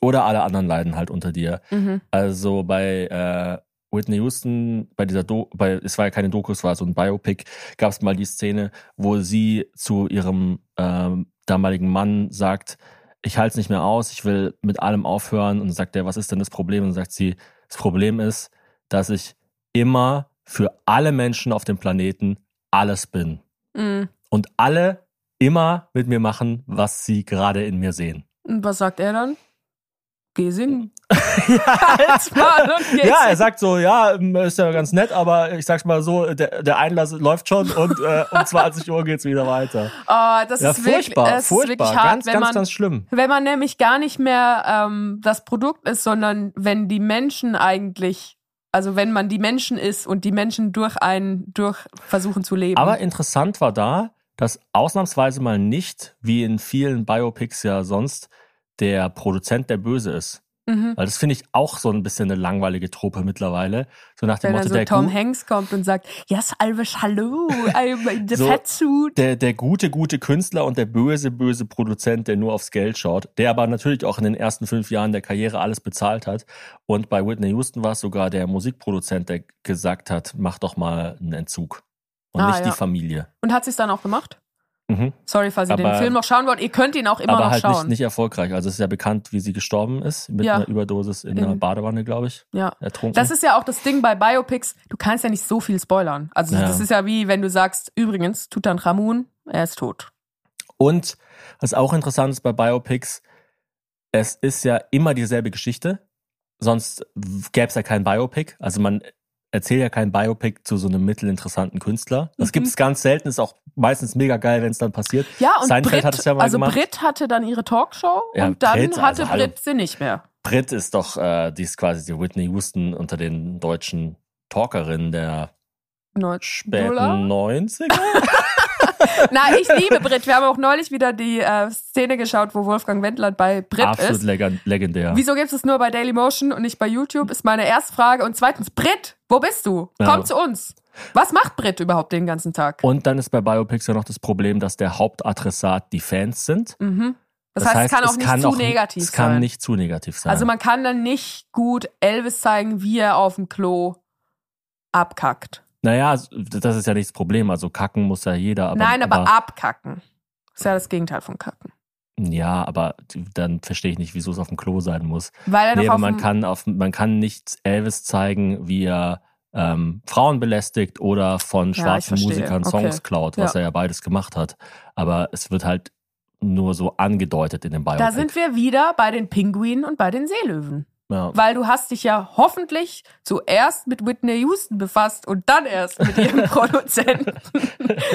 oder alle anderen leiden halt unter dir. mhm. Also bei äh, Whitney Houston, bei dieser Do bei, es war ja keine Doku, es war so ein Biopic, gab es mal die Szene, wo sie zu ihrem ähm, damaligen Mann sagt, ich halte es nicht mehr aus, ich will mit allem aufhören. Und dann sagt er, was ist denn das Problem? Und dann sagt sie, das Problem ist, dass ich immer für alle Menschen auf dem Planeten alles bin. Mhm. Und alle immer mit mir machen, was sie gerade in mir sehen. Und was sagt er dann? Geh singen. Geh Ja, er sagt so, ja, ist ja ganz nett, aber ich sag's mal so, der, der Einlass läuft schon und äh, um 20 Uhr geht's wieder weiter. Oh, das Ja, ist wirklich, furchtbar, es ist furchtbar, wirklich hart, ganz, wenn ganz, man, ganz schlimm. wenn man nämlich gar nicht mehr ähm, das Produkt ist, sondern wenn die Menschen eigentlich, also wenn man die Menschen ist und die Menschen durch einen durch versuchen zu leben. Aber interessant war da, dass ausnahmsweise mal nicht, wie in vielen Biopics ja sonst, der Produzent der Böse ist. mhm. Weil das finde ich auch so ein bisschen eine langweilige Truppe mittlerweile. So nach dem wenn Motto, so der, Tom Gu- Hanks kommt und sagt, yes, Alves, hallo, I'm in the So, Fatsuit. der, der gute, gute Künstler und der böse, böse Produzent, der nur aufs Geld schaut, der aber natürlich auch in den ersten fünf Jahren der Karriere alles bezahlt hat. Und bei Whitney Houston war es sogar der Musikproduzent, der gesagt hat, mach doch mal einen Entzug. Und Ah, nicht ja. die Familie. Und hat sie es dann auch gemacht? Mhm. Sorry, falls ihr den Aber- Film noch schauen wollt. Ihr könnt ihn auch immer aber noch halt schauen. nicht, nicht erfolgreich. Also es ist ja bekannt, wie sie gestorben ist, mit Ja. einer Überdosis in einer In- Badewanne, glaube ich, ja. ertrunken. Das ist ja auch das Ding bei Biopics, du kannst ja nicht so viel spoilern. Also Ja. das ist ja wie, wenn du sagst, übrigens, Tutanchamun, er ist tot. Und was auch interessant ist bei Biopics, es ist ja immer dieselbe Geschichte. Sonst gäbe es ja kein Biopic. Also man erzählt ja kein Biopic zu so einem mittelinteressanten Künstler. Das Mhm. gibt es ganz selten, ist auch meistens mega geil, wenn es dann passiert. Ja, und Seinfeld Brit, hat es ja mal also gemacht. Brit hatte dann ihre Talkshow Ja, und dann Brit, hatte also. Brit sie nicht mehr. Brit ist doch, äh, die ist quasi die Whitney Houston unter den deutschen Talkerinnen der Neu- späten Nuller? 90er. Na, ich liebe Brit. Wir haben auch neulich wieder die äh, Szene geschaut, wo Wolfgang Wendland bei Brit Absolut ist. leg legendär. Wieso gibt es nur bei Dailymotion und nicht bei YouTube? Ist meine erste Frage. Und zweitens, Brit, wo bist du? Ja. Komm zu uns. Was macht Brit überhaupt den ganzen Tag? Und dann ist bei Biopics ja noch das Problem, dass der Hauptadressat die Fans sind. Mhm. Das, heißt, es kann auch nicht zu auch- negativ Es kann sein. nicht zu negativ sein. Also man kann dann nicht gut Elvis zeigen, wie er auf dem Klo abkackt. naja, das ist ja nicht das Problem. Also kacken muss ja jeder. Aber, Nein, aber, abkacken. ist ja das Gegenteil von kacken. Ja, aber dann verstehe ich nicht, wieso es auf dem Klo sein muss. Weil er Nee, aber man kann, auf, man kann nicht Elvis zeigen, wie er ähm, Frauen belästigt oder von Ja, schwarzen verstehe. Musikern Okay. Songs klaut, was Ja. er ja beides gemacht hat. Aber es wird halt nur so angedeutet in dem Biopic. da sind wir wieder bei den Pinguinen und bei den Seelöwen. Ja. Weil du hast dich ja hoffentlich zuerst mit Whitney Houston befasst und dann erst mit ihrem Produzenten.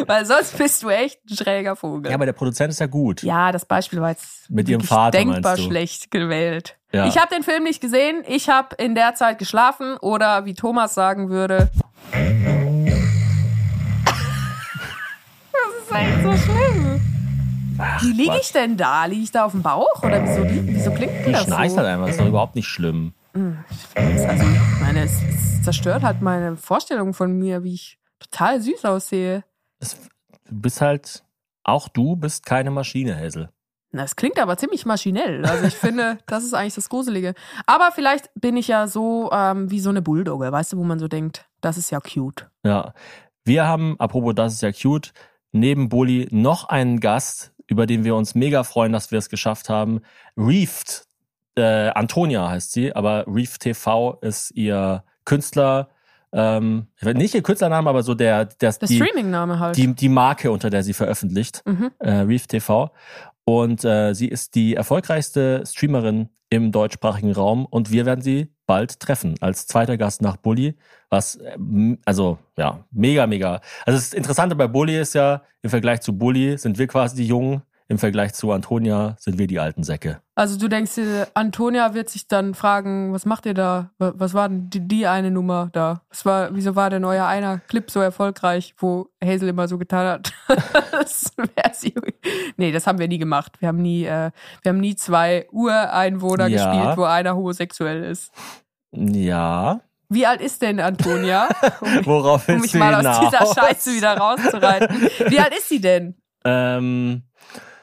Weil sonst bist du echt ein schräger Vogel. ja, aber der Produzent ist ja gut. Ja, das Beispiel war jetzt Mit ihrem Vater, denkbar schlecht gewählt. Ja. Ich habe den Film nicht gesehen. Ich habe in der Zeit geschlafen oder wie Thomas sagen würde. Das ist echt so schlimm. Wie liege ich denn da? Liege ich da auf dem Bauch? Oder wieso, li- wieso klingt Du das schnarchst so? halt einfach, das ist doch überhaupt nicht schlimm. Also, meine, es, es zerstört halt meine Vorstellung von mir, wie ich total süß aussehe. Es, du bist halt, auch du bist keine Maschine, Hazel. Na, Das klingt aber ziemlich maschinell. Also ich finde, das ist eigentlich das Gruselige. Aber vielleicht bin ich ja so ähm, wie so eine Bulldogge, weißt du, wo man so denkt, das ist ja cute. Ja. Wir haben, apropos, das ist ja cute, neben Bully noch einen Gast, über den wir uns mega freuen, dass wir es geschafft haben. Reefed, äh, Antonia heißt sie, aber Reefed TV ist ihr Künstler, ähm, nicht ihr Künstlername, aber so der, der, Der Streaming-Name halt. die, die Marke, unter der sie veröffentlicht. mhm. äh, Reef TV. Und äh, sie ist die erfolgreichste Streamerin im deutschsprachigen Raum und wir werden sie bald treffen als zweiter Gast nach Bully. Was, äh, m- also ja, mega, mega. Also das Interessante bei Bully ist ja, im Vergleich zu Bully sind wir quasi die Jungen, im Vergleich zu Antonia sind wir die alten Säcke. Also du denkst dir, Antonia wird sich dann fragen, was macht ihr da? Wa- Was war denn die, die eine Nummer da? Was war, wieso war denn euer einer Clip so erfolgreich, wo Hazel immer so getan hat? das sie. Nee, das haben wir nie gemacht. Wir haben nie, äh, wir haben nie zwei Ureinwohner Ja. gespielt, wo einer homosexuell ist. Ja. Wie alt ist denn Antonia? Um, Worauf um willst mich du mal aus hinaus? dieser Scheiße wieder rauszureiten. Wie alt ist sie denn? Ähm,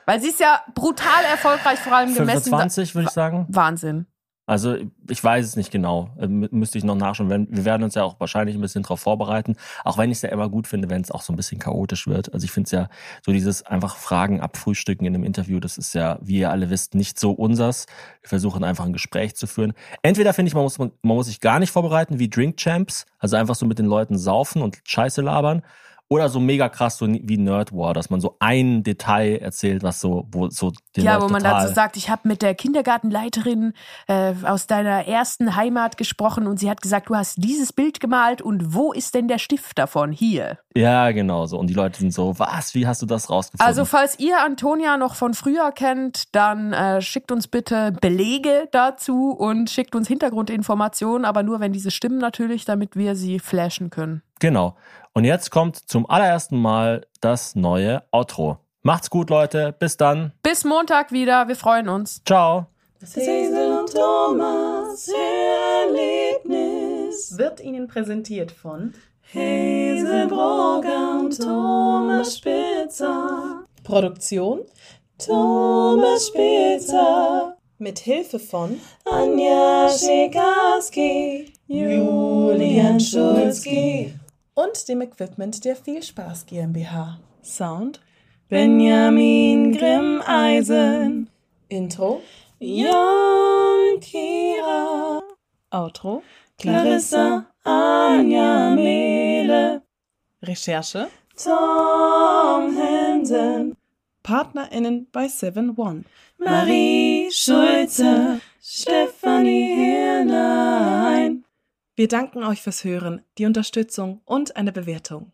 Weil sie ist ja brutal erfolgreich, vor allem gemessen. 25 würde ich sagen. Wahnsinn. Also ich weiß es nicht genau. Äh, mü- Müsste ich noch nachschauen. Wir wir werden uns ja auch wahrscheinlich ein bisschen darauf vorbereiten. Auch wenn ich es ja immer gut finde, wenn es auch so ein bisschen chaotisch wird. Also ich finde es ja so dieses einfach Fragen abfrühstücken in einem Interview, das ist ja, wie ihr alle wisst, nicht so unsers. Wir versuchen einfach ein Gespräch zu führen. Entweder finde ich, man muss, man muss sich gar nicht vorbereiten wie Drink Champs, also einfach so mit den Leuten saufen und Scheiße labern. Oder so mega krass so wie Nerd War, dass man so ein Detail erzählt, was so, wo so den Ja, Leuten wo man dazu sagt, ich habe mit der Kindergartenleiterin äh, aus deiner ersten Heimat gesprochen und sie hat gesagt, du hast dieses Bild gemalt und wo ist denn der Stift davon? Hier. Ja, genau so. Und die Leute sind so, was, wie hast du das rausgefunden? Also falls ihr Antonia noch von früher kennt, dann äh, schickt uns bitte Belege dazu und schickt uns Hintergrundinformationen, aber nur wenn diese stimmen natürlich, damit wir sie flashen können. Genau. Und jetzt kommt zum allerersten Mal das neue Outro. Macht's gut, Leute. Bis dann. Bis Montag wieder, wir freuen uns. Ciao. Hazel und Thomas Hörerlebnis Wird Ihnen präsentiert von Hazelbrugger und Thomas Spitzer Produktion Thomas Spitzer mit Hilfe von Anja Schikarski Julian Schulzki und dem Equipment der Vielspaß GmbH. Sound, Benjamin Grimmeisen. Intro, Jan Kira. Outro, Clarissa Anja Mehle. Recherche, Tom Hansen. PartnerInnen bei 7 One. Marie Schulze, Stefanie Hirlein. Wir danken euch fürs Hören, die Unterstützung und eine Bewertung.